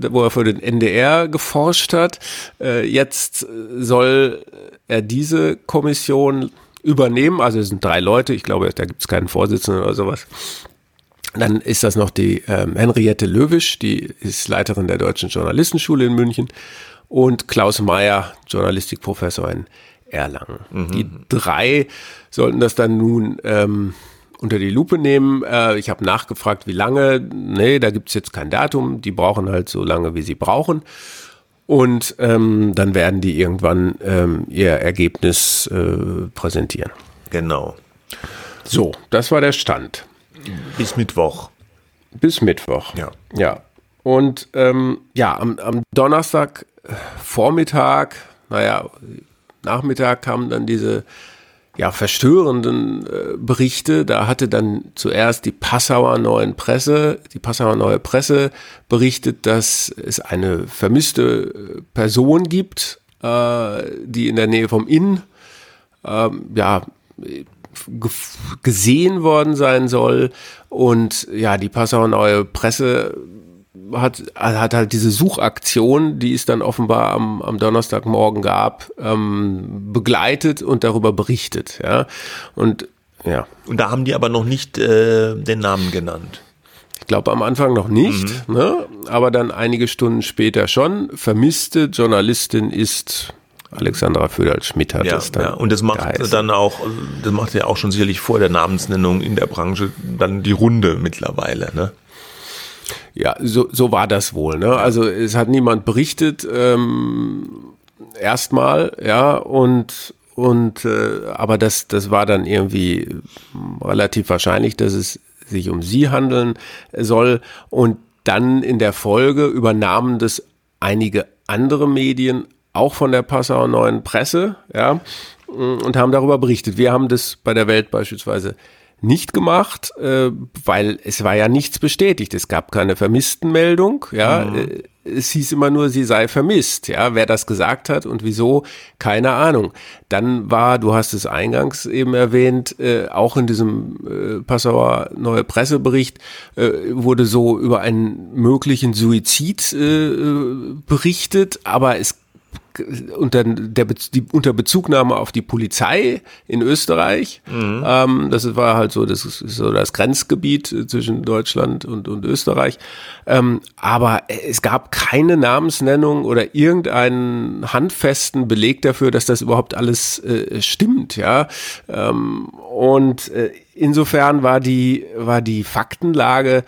wo er für den NDR geforscht hat. Äh, jetzt soll er diese Kommission übernehmen. Also es sind drei Leute, ich glaube, da gibt es keinen Vorsitzenden oder sowas. Dann ist das noch die ähm, Henriette Löwisch, die ist Leiterin der Deutschen Journalistenschule in München und Klaus Mayer, Journalistikprofessor in Erlangen. Mhm. Die drei sollten das dann nun ähm, unter die Lupe nehmen. Äh, ich habe nachgefragt, wie lange. Nee, da gibt's jetzt kein Datum. Die brauchen halt so lange, wie sie brauchen. Und ähm, dann werden die irgendwann ähm, ihr Ergebnis äh, präsentieren. Genau. So, das war der Stand. Bis Mittwoch. Bis Mittwoch. Ja. Ja. Und ähm, ja, am, am Donnerstag äh, Vormittag, naja, Nachmittag kamen dann diese ja, verstörenden äh, Berichte. Da hatte dann zuerst die Passauer Neuen Presse, die Passauer Neue Presse berichtet, dass es eine vermisste äh, Person gibt, äh, die in der Nähe vom Inn, ähm, ja, gesehen worden sein soll. Und ja, die Passauer Neue Presse hat, hat halt diese Suchaktion, die es dann offenbar am, am Donnerstagmorgen gab, ähm, begleitet und darüber berichtet. Ja. Und ja. Und da haben die aber noch nicht äh, den Namen genannt. Ich glaube am Anfang noch nicht, mhm. ne? aber dann einige Stunden später schon. Vermisste Journalistin ist Alexandra Föderl-Schmidt hat ja, das dann. Ja. Und das macht geheißen. dann auch, das macht ja auch schon sicherlich vor der Namensnennung in der Branche dann die Runde mittlerweile, ne? Ja, so, so war das wohl. Ne? Also es hat niemand berichtet, ähm, erstmal, ja, und und äh, aber das das war dann irgendwie relativ wahrscheinlich, dass es sich um sie handeln soll und dann in der Folge übernahmen das einige andere Medien auch von der Passauer Neuen Presse, ja, und haben darüber berichtet. Wir haben das bei der Welt beispielsweise nicht gemacht, äh, weil es war ja nichts bestätigt. Es gab keine Vermisstenmeldung, ja. Mhm. Äh, es hieß immer nur, sie sei vermisst, ja. Wer das gesagt hat und wieso, keine Ahnung. Dann war, du hast es eingangs eben erwähnt, äh, auch in diesem äh, Passauer Neue Pressebericht äh, wurde so über einen möglichen Suizid äh, berichtet, aber es unter, der, die, unter Bezugnahme auf die Polizei in Österreich. Mhm. Ähm, das war halt so, das so das Grenzgebiet zwischen Deutschland und, und Österreich. Ähm, aber es gab keine Namensnennung oder irgendeinen handfesten Beleg dafür, dass das überhaupt alles äh, stimmt, ja. Ähm, und äh, insofern war die, war die Faktenlage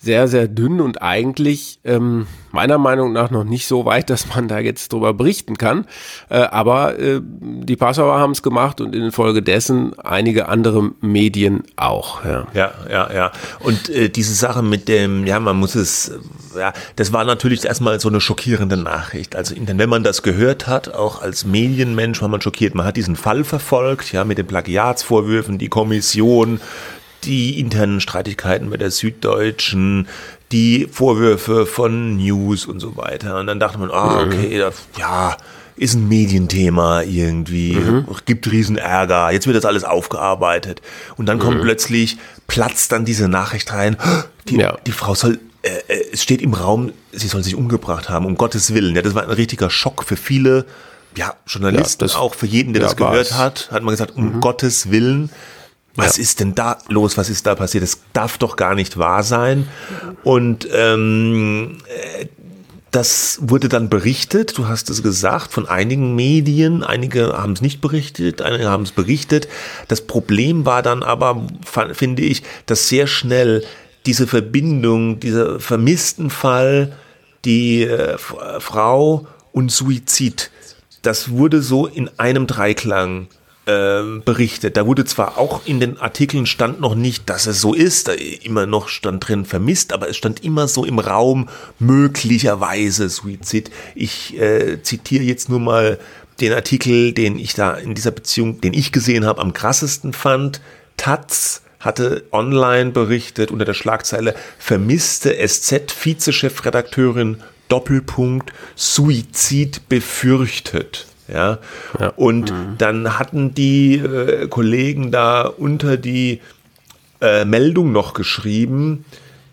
sehr, sehr dünn und eigentlich ähm, meiner Meinung nach noch nicht so weit, dass man da jetzt drüber berichten kann. Äh, aber äh, die Passauer haben es gemacht und infolgedessen einige andere Medien auch. Ja, ja, ja. ja. Und äh, diese Sache mit dem, ja, man muss es, ja, das war natürlich erstmal so eine schockierende Nachricht. Also wenn man das gehört hat, auch als Medienmensch war man schockiert. Man hat diesen Fall verfolgt, ja, mit den Plagiatsvorwürfen, die Kommission die internen Streitigkeiten mit der Süddeutschen, die Vorwürfe von News und so weiter. Und dann dachte man, ah, mhm. okay, das, ja, ist ein Medienthema irgendwie, mhm. gibt riesen Ärger, jetzt wird das alles aufgearbeitet. Und dann kommt mhm. plötzlich, platzt dann diese Nachricht rein, die, ja. die Frau soll, äh, äh, es steht im Raum, sie soll sich umgebracht haben, um Gottes Willen. Ja, das war ein richtiger Schock für viele, ja, Journalisten, ja, das, auch für jeden, der ja, das gehört hat, hat man gesagt, um mhm. Gottes Willen was ja. ist denn da los? Was ist da passiert? Das darf doch gar nicht wahr sein. Und ähm, äh, das wurde dann berichtet, du hast es gesagt, von einigen Medien. Einige haben es nicht berichtet, einige haben es berichtet. Das Problem war dann aber, finde ich, dass sehr schnell diese Verbindung, dieser vermissten Fall, die äh, Frau und Suizid, das wurde so in einem Dreiklang ähm, berichtet. Da wurde zwar auch in den Artikeln stand noch nicht, dass es so ist, da immer noch stand drin vermisst, aber es stand immer so im Raum möglicherweise Suizid. Ich äh, zitiere jetzt nur mal den Artikel, den ich da in dieser Beziehung, den ich gesehen habe, am krassesten fand. Taz hatte online berichtet unter der Schlagzeile vermisste SZ-Vizechefredakteurin Doppelpunkt Suizid befürchtet. Ja. ja. Und mhm. dann hatten die äh, Kollegen da unter die äh, Meldung noch geschrieben,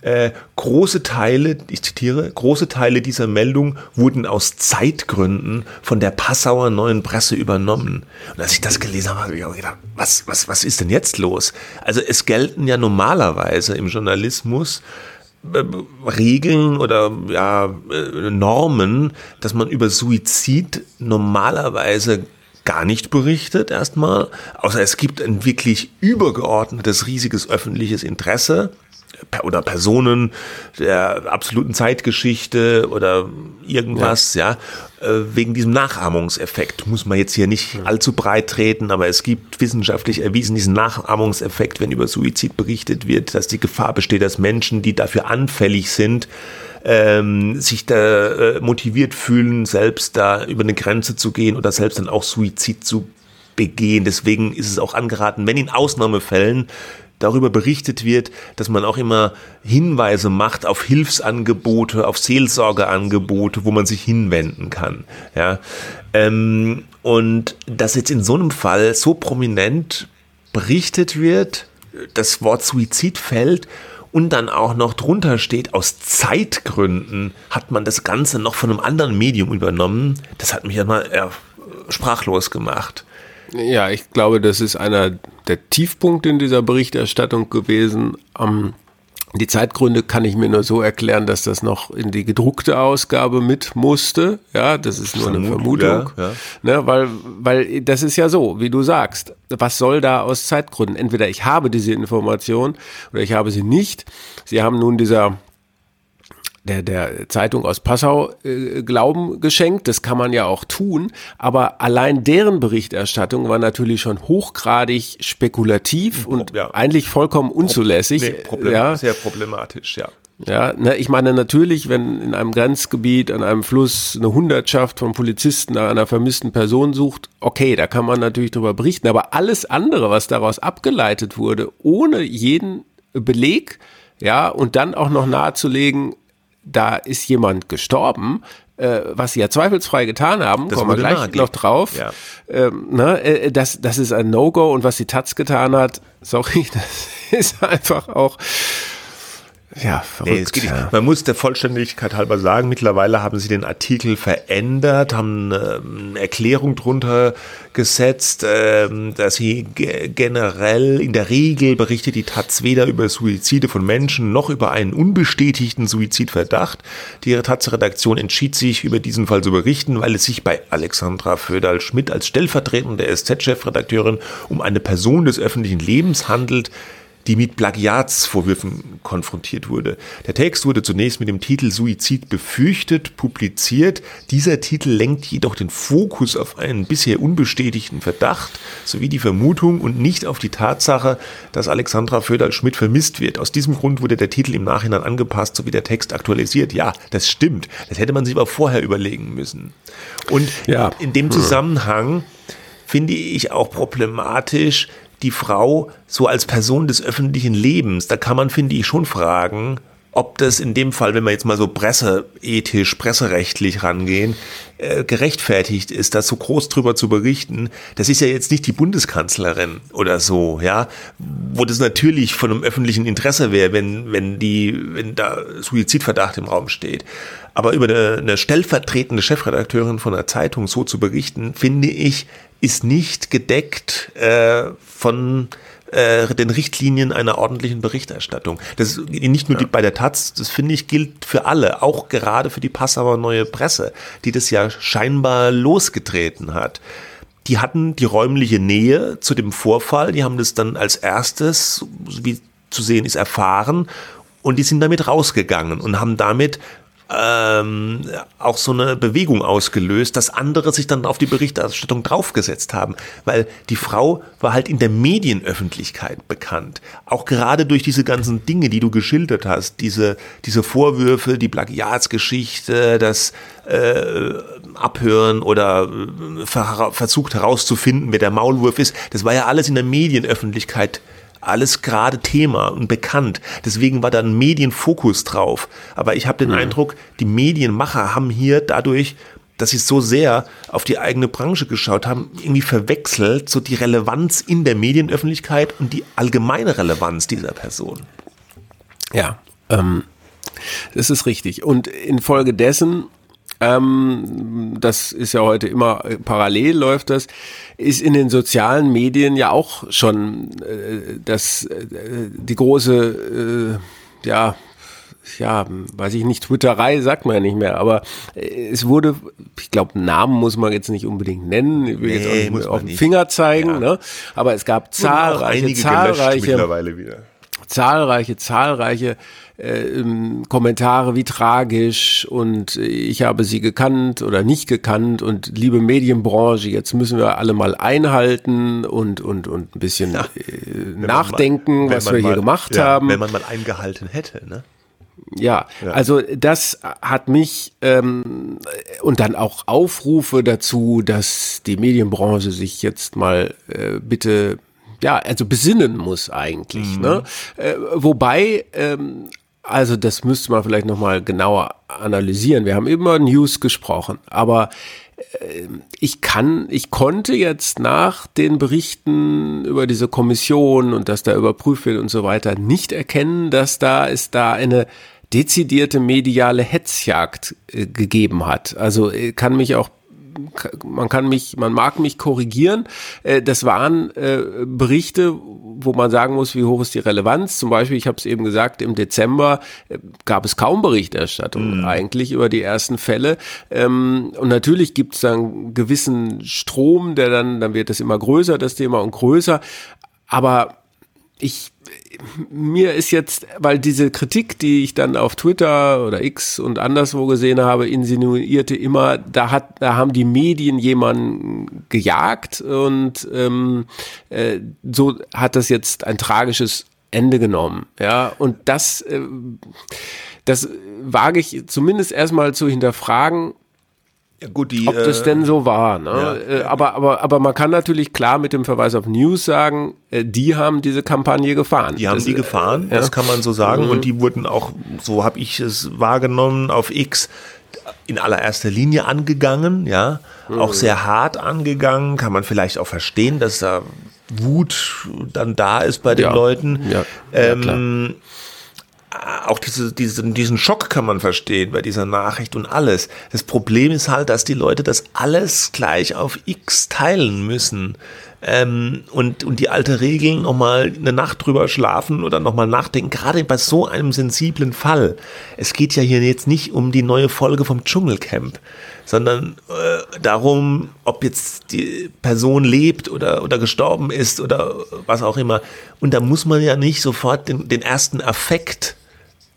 äh, große Teile, ich zitiere, große Teile dieser Meldung wurden aus Zeitgründen von der Passauer Neuen Presse übernommen. Und als ich das gelesen habe, habe ich auch gedacht, was, was, was ist denn jetzt los? Also es gelten ja normalerweise im Journalismus Regeln oder ja, äh, Normen, dass man über Suizid normalerweise gar nicht berichtet erstmal, außer es gibt ein wirklich übergeordnetes, riesiges öffentliches Interesse oder Personen der absoluten Zeitgeschichte oder irgendwas, ja, ja. Äh, wegen diesem Nachahmungseffekt muss man jetzt hier nicht allzu breit treten, aber es gibt wissenschaftlich erwiesen diesen Nachahmungseffekt, wenn über Suizid berichtet wird, dass die Gefahr besteht, dass Menschen, die dafür anfällig sind, ähm, sich da äh, motiviert fühlen, selbst da über eine Grenze zu gehen oder selbst dann auch Suizid zu begehen. Deswegen ist es auch angeraten, wenn in Ausnahmefällen darüber berichtet wird, dass man auch immer Hinweise macht auf Hilfsangebote, auf Seelsorgeangebote, wo man sich hinwenden kann. Ja, ähm, und dass jetzt in so einem Fall so prominent berichtet wird, das Wort Suizid fällt und dann auch noch drunter steht, aus Zeitgründen hat man das Ganze noch von einem anderen Medium übernommen. Das hat mich ja mal äh, sprachlos gemacht. Ja, ich glaube, das ist einer der Tiefpunkte in dieser Berichterstattung gewesen. Um, die Zeitgründe kann ich mir nur so erklären, dass das noch in die gedruckte Ausgabe mit musste. Ja, das ist nur eine Vermutung. Ja, ja. Ne, weil, weil das ist ja so, wie du sagst. Was soll da aus Zeitgründen? Entweder ich habe diese Information oder ich habe sie nicht. Sie haben nun dieser der, der Zeitung aus Passau äh, Glauben geschenkt. Das kann man ja auch tun. Aber allein deren Berichterstattung war natürlich schon hochgradig spekulativ und ja. eigentlich vollkommen unzulässig. Nee, Problem, ja. Sehr problematisch, ja. Ja, ne, ich meine natürlich, wenn in einem Grenzgebiet, an einem Fluss eine Hundertschaft von Polizisten nach einer vermissten Person sucht, okay, da kann man natürlich drüber berichten. Aber alles andere, was daraus abgeleitet wurde, ohne jeden Beleg, ja, und dann auch noch nahezulegen, da ist jemand gestorben, äh, was sie ja zweifelsfrei getan haben, das kommen wir gleich noch drauf. Ja. Ähm, ne, äh, das, das ist ein No-Go und was die Taz getan hat, sorry, das ist einfach auch ja, verrückt. Nee, nicht. Man muss der Vollständigkeit halber sagen, mittlerweile haben sie den Artikel verändert, haben ähm, eine Erklärung drunter gesetzt, ähm, dass sie generell in der Regel berichtet die Taz weder über Suizide von Menschen noch über einen unbestätigten Suizidverdacht. Die Taz-Redaktion entschied sich, über diesen Fall zu berichten, weil es sich bei Alexandra Föderl-Schmidt als stellvertretende SZ-Chefredakteurin um eine Person des öffentlichen Lebens handelt, die mit Plagiatsvorwürfen konfrontiert wurde. Der Text wurde zunächst mit dem Titel Suizid befürchtet publiziert. Dieser Titel lenkt jedoch den Fokus auf einen bisher unbestätigten Verdacht sowie die Vermutung und nicht auf die Tatsache, dass Alexandra Föderl-Schmidt vermisst wird. Aus diesem Grund wurde der Titel im Nachhinein angepasst sowie der Text aktualisiert. Ja, das stimmt. Das hätte man sich aber vorher überlegen müssen. Und ja. in dem Zusammenhang finde ich auch problematisch, die Frau so als Person des öffentlichen Lebens, da kann man, finde ich, schon fragen, ob das in dem Fall, wenn wir jetzt mal so presseethisch, presserechtlich rangehen, äh, gerechtfertigt ist, da so groß drüber zu berichten. Das ist ja jetzt nicht die Bundeskanzlerin oder so, ja, wo das natürlich von einem öffentlichen Interesse wäre, wenn, wenn die, wenn da Suizidverdacht im Raum steht. Aber über eine, eine stellvertretende Chefredakteurin von einer Zeitung so zu berichten, finde ich, ist nicht gedeckt äh, von äh, den Richtlinien einer ordentlichen Berichterstattung. Das ist nicht nur die, bei der Taz, das finde ich gilt für alle, auch gerade für die Passauer Neue Presse, die das ja scheinbar losgetreten hat. Die hatten die räumliche Nähe zu dem Vorfall, die haben das dann als erstes, wie zu sehen ist, erfahren und die sind damit rausgegangen und haben damit ähm, auch so eine Bewegung ausgelöst, dass andere sich dann auf die Berichterstattung draufgesetzt haben, weil die Frau war halt in der Medienöffentlichkeit bekannt, auch gerade durch diese ganzen Dinge, die du geschildert hast, diese diese Vorwürfe, die Plagiatsgeschichte, das äh, Abhören oder äh, versucht herauszufinden, wer der Maulwurf ist, das war ja alles in der Medienöffentlichkeit alles gerade Thema und bekannt. Deswegen war da ein Medienfokus drauf. Aber ich habe den mhm. Eindruck, die Medienmacher haben hier dadurch dass sie so sehr auf die eigene Branche geschaut haben, irgendwie verwechselt so die Relevanz in der Medienöffentlichkeit und die allgemeine Relevanz dieser Person. Ja, Ähm, das ist richtig. Und infolgedessen ähm, das ist ja heute immer äh, parallel läuft das, ist in den sozialen Medien ja auch schon äh, das, äh, die große, äh, ja, ja, weiß ich nicht, Twitterei sagt man ja nicht mehr, aber äh, es wurde, ich glaube, Namen muss man jetzt nicht unbedingt nennen, ich will nee, jetzt auch nicht auf den Finger zeigen, ja. ne? aber es gab zahlreiche, zahlreiche, zahlreiche, zahlreiche äh, ähm, Kommentare wie tragisch und ich habe sie gekannt oder nicht gekannt und liebe Medienbranche, jetzt müssen wir alle mal einhalten und, und, und ein bisschen ja, äh, nachdenken, mal, was wir mal, hier gemacht ja, haben. Wenn man mal eingehalten hätte, ne? Ja, ja, also das hat mich ähm, und dann auch Aufrufe dazu, dass die Medienbranche sich jetzt mal äh, bitte ja, also besinnen muss eigentlich. Mhm. Ne? Äh, wobei ähm, also das müsste man vielleicht nochmal genauer analysieren. Wir haben immer News gesprochen, aber äh, ich kann, ich konnte jetzt nach den Berichten über diese Kommission und dass da überprüft wird und so weiter nicht erkennen, dass da es da eine dezidierte mediale Hetzjagd äh, gegeben hat. Also äh, kann mich auch man kann mich, man mag mich korrigieren. Äh, das waren äh, Berichte, wo man sagen muss, wie hoch ist die Relevanz. Zum Beispiel, ich habe es eben gesagt, im Dezember äh, gab es kaum Berichterstattung mhm. eigentlich über die ersten Fälle. Ähm, und natürlich gibt es dann einen gewissen Strom, der dann, dann wird es immer größer, das Thema und größer. Aber ich mir ist jetzt, weil diese Kritik, die ich dann auf Twitter oder X und anderswo gesehen habe, insinuierte immer, da hat, da haben die Medien jemanden gejagt und ähm, äh, so hat das jetzt ein tragisches Ende genommen. Ja, und das, äh, das wage ich zumindest erstmal zu hinterfragen, ja, gut, die, ob das äh, denn so war. Ne? Ja, äh, aber, aber, aber man kann natürlich klar mit dem Verweis auf News sagen, äh, die haben diese Kampagne gefahren. Die haben das, die gefahren, das kann man so sagen. Mhm. Und die wurden auch, so habe ich es wahrgenommen, auf X in allererster Linie angegangen, ja, mhm. auch sehr hart angegangen, kann man vielleicht auch verstehen, dass da Wut dann da ist bei den Leuten. Ja, ähm, auch diese, diesen, diesen Schock kann man verstehen bei dieser Nachricht und alles. Das Problem ist halt, dass die Leute das alles gleich auf X teilen müssen. Ähm, und, und die alte Regeln nochmal eine Nacht drüber schlafen oder nochmal nachdenken, gerade bei so einem sensiblen Fall. Es geht ja hier jetzt nicht um die neue Folge vom Dschungelcamp, sondern äh, darum, ob jetzt die Person lebt oder, oder gestorben ist oder was auch immer. Und da muss man ja nicht sofort den, den ersten Affekt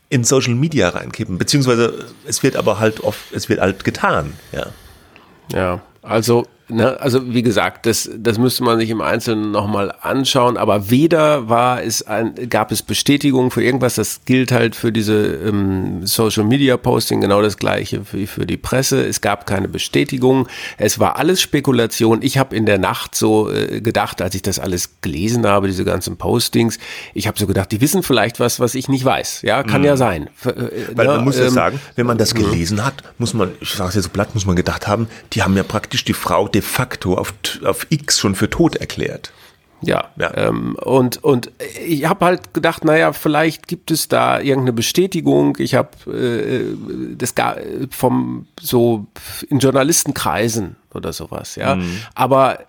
in Social Media reinkippen, beziehungsweise es wird aber halt oft, es wird halt getan, ja. Ja, also Ne, also wie gesagt, das, das müsste man sich im Einzelnen nochmal anschauen, aber weder war es ein, gab es Bestätigung für irgendwas, das gilt halt für diese ähm, Social Media Posting genau das gleiche wie für die Presse. Es gab keine Bestätigung, es war alles Spekulation. Ich habe in der Nacht so äh, gedacht, als ich das alles gelesen habe, diese ganzen Postings, ich habe so gedacht, die wissen vielleicht was, was ich nicht weiß. Ja, kann mhm. ja sein. Äh, Weil man ne, muss ja ähm, sagen, wenn man das mhm. gelesen hat, muss man, ich sage es jetzt so platt, muss man gedacht haben, die haben ja praktisch die Frau, de facto auf, auf X schon für tot erklärt. Ja, ja. Ähm, und, und ich habe halt gedacht, naja, vielleicht gibt es da irgendeine Bestätigung. Ich habe äh, das gar vom so in Journalistenkreisen oder sowas, ja. Mhm. Aber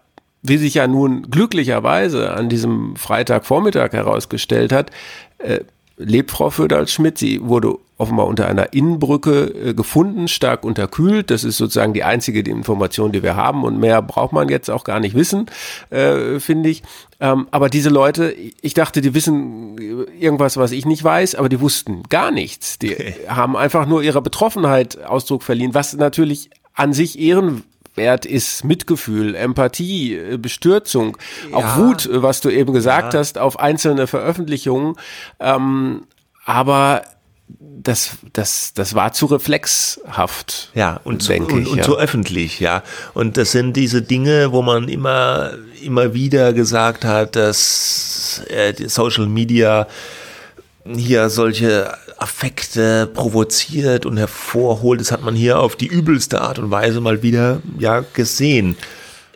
wie sich ja nun glücklicherweise an diesem Freitagvormittag herausgestellt hat, äh, lebt Frau Föderl-Schmidt. Sie wurde offenbar unter einer Innenbrücke äh, gefunden, stark unterkühlt. Das ist sozusagen die einzige die Information, die wir haben und mehr braucht man jetzt auch gar nicht wissen, äh, finde ich. Ähm, aber diese Leute, ich dachte, die wissen irgendwas, was ich nicht weiß, aber die wussten gar nichts. Die okay. haben einfach nur ihrer Betroffenheit Ausdruck verliehen, was natürlich an sich ehren Wert ist Mitgefühl, Empathie, äh, Bestürzung, ja. auch Wut, äh, was du eben gesagt ja. hast, auf einzelne Veröffentlichungen. Ähm, aber das, das, das war zu reflexhaft. Ja, und, zu, und, und ja. zu öffentlich, ja. Und das sind diese Dinge, wo man immer, immer wieder gesagt hat, dass äh, Social Media hier solche Affekte provoziert und hervorholt. Das hat man hier auf die übelste Art und Weise mal wieder ja gesehen.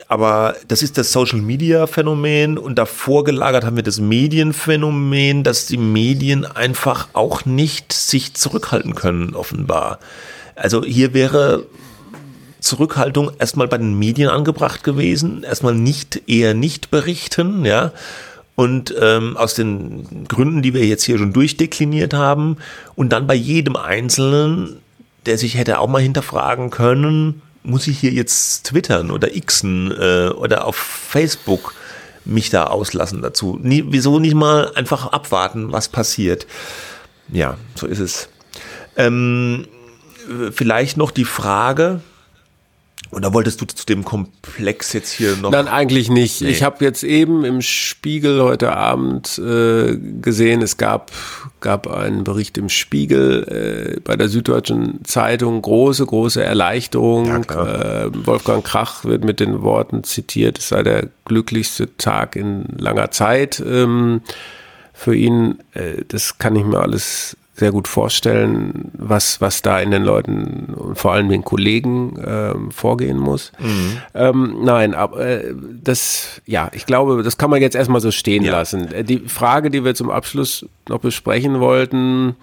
Aber das ist das Social Media Phänomen und davor gelagert haben wir das Medienphänomen, dass die Medien einfach auch nicht sich zurückhalten können, offenbar. Also hier wäre Zurückhaltung erstmal bei den Medien angebracht gewesen, erstmal nicht, eher nicht berichten, ja. Und ähm, aus den Gründen, die wir jetzt hier schon durchdekliniert haben, und dann bei jedem Einzelnen, der sich hätte auch mal hinterfragen können, muss ich hier jetzt twittern oder xen äh, oder auf Facebook mich da auslassen dazu? Nie, wieso nicht mal einfach abwarten, was passiert? Ja, so ist es. Ähm, vielleicht noch die Frage, oder wolltest du zu dem Komplex jetzt hier noch? Nein, eigentlich nicht. Nee. Ich habe jetzt eben im Spiegel heute Abend äh, gesehen, es gab, gab einen Bericht im Spiegel äh, bei der Süddeutschen Zeitung, große, große Erleichterung. Ja, äh, Wolfgang Krach wird mit den Worten zitiert, es sei der glücklichste Tag in langer Zeit ähm, für ihn. Äh, das kann ich mir alles sehr gut vorstellen, was, was da in den Leuten und vor allem den Kollegen ähm, vorgehen muss. Mhm. Ähm, nein, aber äh, das, ja, ich glaube, das kann man jetzt erstmal so stehen ja. lassen. Äh, die Frage, die wir zum Abschluss noch besprechen wollten,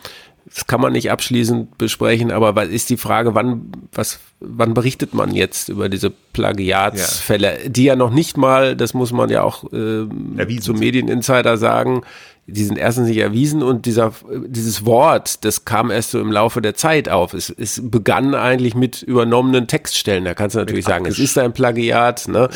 das kann man nicht abschließend besprechen, aber was ist die Frage, wann, was, wann berichtet man jetzt über diese Plagiatsfälle, ja. die ja noch nicht mal, das muss man ja auch äh, zum Medieninsider sagen, die sind erstens nicht erwiesen und dieser, dieses Wort, das kam erst so im Laufe der Zeit auf. Es, es begann eigentlich mit übernommenen Textstellen. Da kannst du natürlich sagen, es ist ein Plagiat. Ne?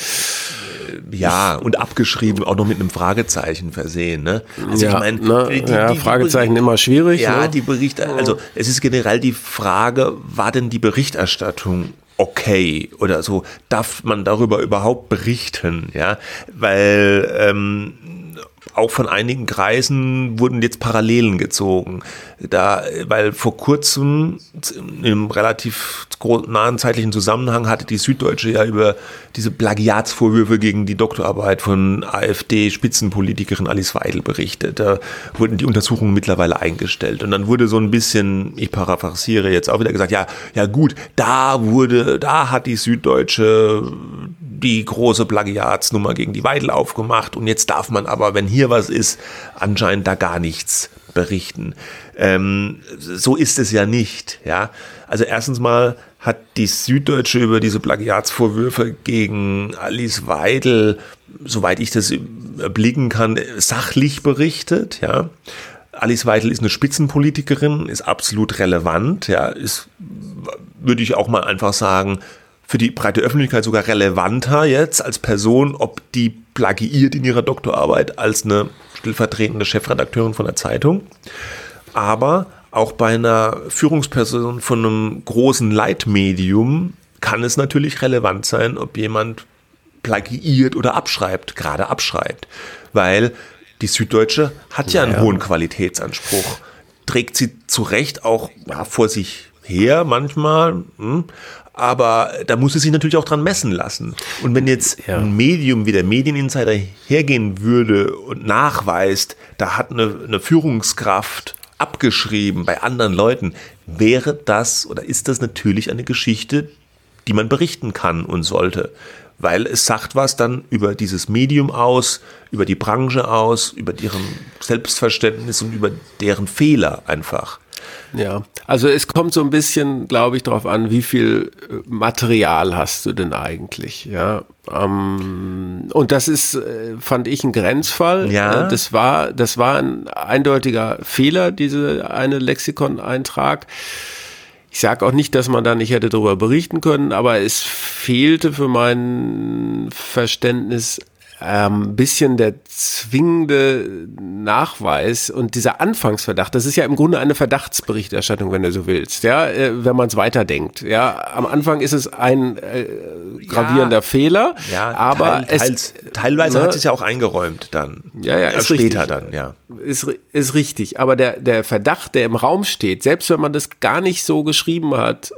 Ja, und abgeschrieben, auch noch mit einem Fragezeichen versehen. Ne? Also ja, ich meine, ne? ja, Fragezeichen immer schwierig. Ja, ne? die Berichte, also es ist generell die Frage, war denn die Berichterstattung okay oder so, darf man darüber überhaupt berichten, ja, weil ähm, auch von einigen Kreisen wurden jetzt Parallelen gezogen. Da, weil vor kurzem im relativ nahen zeitlichen Zusammenhang hatte die Süddeutsche ja über diese Plagiatsvorwürfe gegen die Doktorarbeit von AfD-Spitzenpolitikerin Alice Weidel berichtet. Da wurden die Untersuchungen mittlerweile eingestellt. Und dann wurde so ein bisschen, ich paraphrasiere jetzt auch wieder gesagt, ja, ja gut, da wurde, da hat die Süddeutsche die große Plagiatsnummer gegen die Weidel aufgemacht und jetzt darf man aber, wenn hier was ist, anscheinend da gar nichts berichten. Ähm, so ist es ja nicht, ja. Also erstens mal hat die Süddeutsche über diese Plagiatsvorwürfe gegen Alice Weidel, soweit ich das erblicken kann, sachlich berichtet, ja. Alice Weidel ist eine Spitzenpolitikerin, ist absolut relevant, ja, ist, würde ich auch mal einfach sagen, für die breite Öffentlichkeit sogar relevanter jetzt als Person, ob die plagiiert in ihrer Doktorarbeit als eine stellvertretende Chefredakteurin von der Zeitung. Aber auch bei einer Führungsperson von einem großen Leitmedium kann es natürlich relevant sein, ob jemand plagiiert oder abschreibt, gerade abschreibt. Weil die Süddeutsche hat ja, ja einen hohen Qualitätsanspruch, trägt sie zu Recht auch ja, vor sich her manchmal, hm, aber da muss es sich natürlich auch dran messen lassen. Und wenn jetzt ja. ein Medium wie der Medieninsider hergehen würde und nachweist, da hat eine, eine Führungskraft abgeschrieben bei anderen Leuten, wäre das oder ist das natürlich eine Geschichte, die man berichten kann und sollte. Weil es sagt was dann über dieses Medium aus, über die Branche aus, über deren Selbstverständnis und über deren Fehler einfach. Ja, also es kommt so ein bisschen, glaube ich, darauf an, wie viel äh, Material hast du denn eigentlich, ja. Ähm, und das ist, äh, fand ich, ein Grenzfall. Ja. Äh, das war, das war ein eindeutiger Fehler, diese eine Lexikon-Eintrag. Ich sage auch nicht, dass man da nicht hätte darüber berichten können, aber es fehlte für mein Verständnis ähm, bisschen der zwingende Nachweis und dieser Anfangsverdacht, das ist ja im Grunde eine Verdachtsberichterstattung, wenn du so willst, ja, äh, wenn man es weiterdenkt. Ja, am Anfang ist es ein äh, gravierender ja, Fehler, ja, aber teil, teils, es, teilweise ne, hat es ja auch eingeräumt dann. Ja, ja, ist später richtig. dann, ja. Ist, ist richtig, aber der, der Verdacht, der im Raum steht, selbst wenn man das gar nicht so geschrieben hat,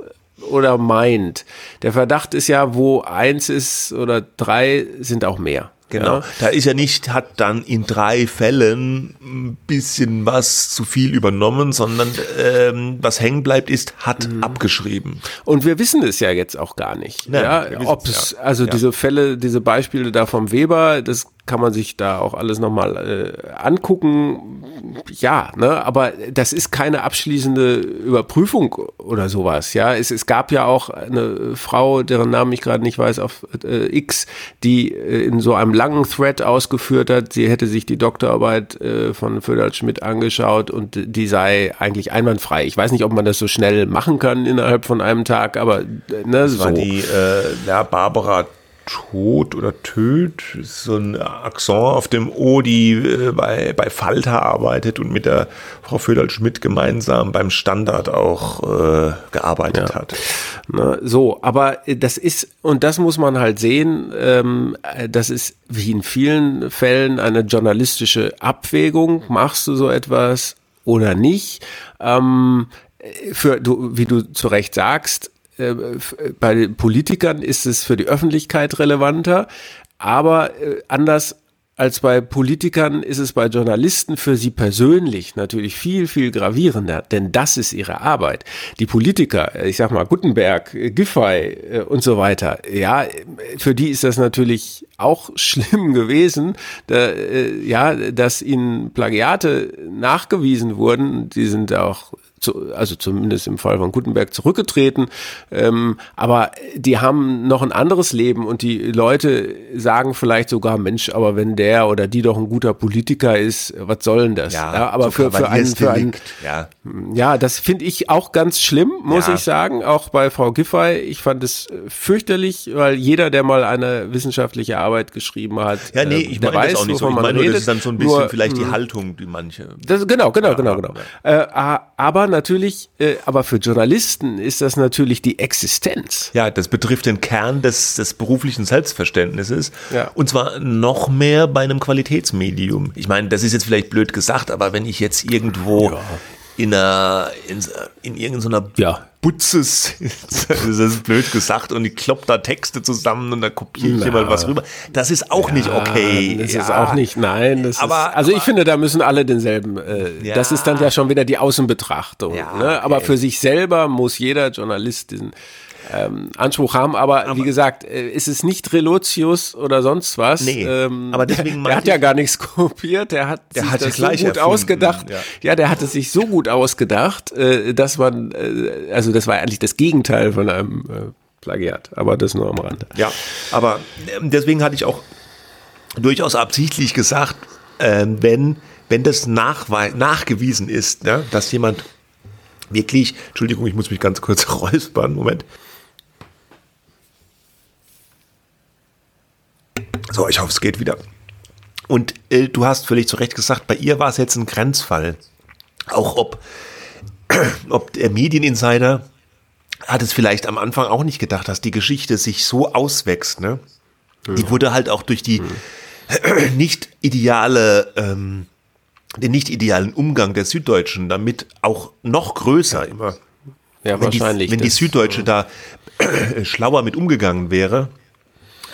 oder meint. Der Verdacht ist ja, wo eins ist oder drei sind auch mehr. Genau. Ja. Da ist ja nicht, hat dann in drei Fällen ein bisschen was zu viel übernommen, sondern ähm, was hängen bleibt, ist, hat mhm. abgeschrieben. Und wir wissen es ja jetzt auch gar nicht. Nein, ja, ob es, ja. also ja. diese Fälle, diese Beispiele da vom Weber, das kann man sich da auch alles nochmal äh, angucken. Ja, ne, aber das ist keine abschließende Überprüfung oder sowas. Ja, es, es gab ja auch eine Frau, deren Namen ich gerade nicht weiß, auf äh, X, die äh, in so einem langen Thread ausgeführt hat, sie hätte sich die Doktorarbeit äh, von Föderl Schmidt angeschaut und die sei eigentlich einwandfrei. Ich weiß nicht, ob man das so schnell machen kann innerhalb von einem Tag, aber ne, das so. war die äh, ja, Barbara Tod oder Töd, so ein Akzent auf dem O, die äh, bei, bei Falter arbeitet und mit der Frau Föderl-Schmidt gemeinsam beim Standard auch äh, gearbeitet ja. hat. Na, so, aber das ist, und das muss man halt sehen, ähm, das ist wie in vielen Fällen eine journalistische Abwägung. Machst du so etwas oder nicht? Ähm, für, du, wie du zu Recht sagst, äh, bei Politikern ist es für die Öffentlichkeit relevanter, aber äh, anders als bei Politikern ist es bei Journalisten für sie persönlich natürlich viel, viel gravierender, denn das ist ihre Arbeit. Die Politiker, ich sag mal Gutenberg, Giffey und so weiter, ja, für die ist das natürlich auch schlimm gewesen, da, ja, dass ihnen Plagiate nachgewiesen wurden, die sind auch zu, also zumindest im Fall von Gutenberg zurückgetreten. Ähm, aber die haben noch ein anderes Leben und die Leute sagen vielleicht sogar, Mensch, aber wenn der oder die doch ein guter Politiker ist, was soll denn das? Ja, ja aber so für, für einen, für einen, ja. ja, das finde ich auch ganz schlimm, muss ja. ich sagen, auch bei Frau Giffey. Ich fand es fürchterlich, weil jeder, der mal eine wissenschaftliche Arbeit geschrieben hat, ja, nee, ich meine weiß, das auch nicht so. Ich meine nur, das ist dann so ein bisschen nur, vielleicht die hm. Haltung, die manche. Das, genau, genau, genau, genau. Äh, aber natürlich, äh, aber für Journalisten ist das natürlich die Existenz. Ja, das betrifft den Kern des, des beruflichen Selbstverständnisses. Ja. Und zwar noch mehr bei einem Qualitätsmedium. Ich meine, das ist jetzt vielleicht blöd gesagt, aber wenn ich jetzt irgendwo ja. in einer, in, in irgendeiner ja. Butze sitze, das ist blöd gesagt, und ich klopp da Texte zusammen und da kopiere ich mal was rüber. Das ist auch ja, nicht okay. Das ist auch nicht, nein. aber, ist, also aber, ich finde, da müssen alle denselben, äh, das ist dann ja schon wieder die Außenbetrachtung. Ne? Aber für sich selber muss jeder Journalist diesen ähm, Anspruch haben. Aber, aber, wie gesagt, äh, ist es nicht Relotius oder sonst was. Nee, ähm, aber deswegen der, der hat ja gar nichts kopiert. Der hat der sich hat das so gut erfunden. ausgedacht. Ja. ja. der hat es sich so gut ausgedacht, äh, dass man, äh, also das war eigentlich das Gegenteil von einem äh, Plagiat. Aber das nur am Rande. Ja, aber ähm, deswegen hatte ich auch durchaus absichtlich gesagt, äh, wenn wenn das nachgewiesen ist, ne, dass jemand wirklich, Entschuldigung, ich muss mich ganz kurz räuspern, Moment. So, ich hoffe, es geht wieder. Und äh, du hast völlig zu Recht gesagt, bei ihr war es jetzt ein Grenzfall. Auch ob, ob der Medieninsider hat es vielleicht am Anfang auch nicht gedacht, dass die Geschichte sich so auswächst. Ne? Ja. Die wurde halt auch durch die ja. nicht ideale, ähm, den nicht idealen Umgang der Süddeutschen damit auch noch größer immer. Ja, wenn wahrscheinlich. Die, wenn die Süddeutsche da äh, schlauer mit umgegangen wäre,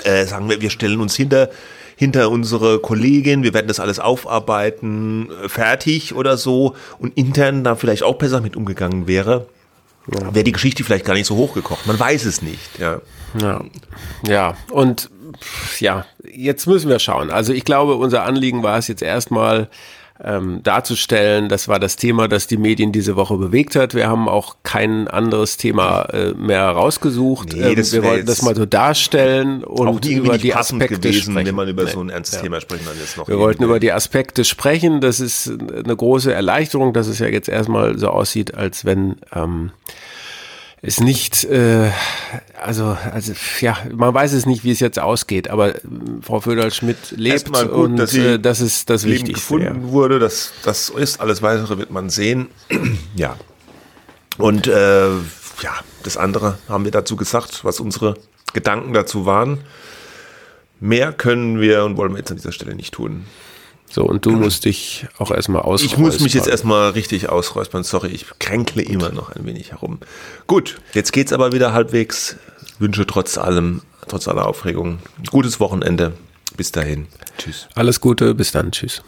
äh, sagen wir, wir stellen uns hinter hinter unsere Kollegin, wir werden das alles aufarbeiten, äh, fertig oder so und intern da vielleicht auch besser mit umgegangen wäre, ja. wäre die Geschichte vielleicht gar nicht so hochgekocht. Man weiß es nicht. Ja, ja. ja. und ja, jetzt müssen wir schauen. Also ich glaube, unser Anliegen war es jetzt erstmal, ähm, darzustellen. Das war das Thema, das die Medien diese Woche bewegt hat. Wir haben auch kein anderes Thema äh, mehr rausgesucht. Nee, ähm, wir wollten das mal so darstellen und über die Aspekte gewesen, sprechen. wenn man über nee. so ein ernstes ja. Thema sprechen dann jetzt noch. Wir wollten über die Aspekte sprechen. Das ist eine große Erleichterung, dass es ja jetzt erstmal so aussieht, als wenn ähm, ist nicht, äh, also, also ja, man weiß es nicht, wie es jetzt ausgeht, aber äh, Frau Föderl-Schmidt lebt gut, und dass äh, das ist das Leben Wichtigste. gefunden ja. wurde, das, das ist alles weitere wird man sehen. ja. Und äh, ja, das andere haben wir dazu gesagt, was unsere Gedanken dazu waren. Mehr können wir und wollen wir jetzt an dieser Stelle nicht tun. So, und du musst dich auch erstmal ausräuspern. Ich muss mich jetzt erstmal richtig ausräuspern. Sorry, ich kränkle immer noch ein wenig herum. Gut, jetzt geht's aber wieder halbwegs. Wünsche trotz allem, trotz aller Aufregung, gutes Wochenende. Bis dahin. Tschüss. Alles Gute, bis dann. Tschüss.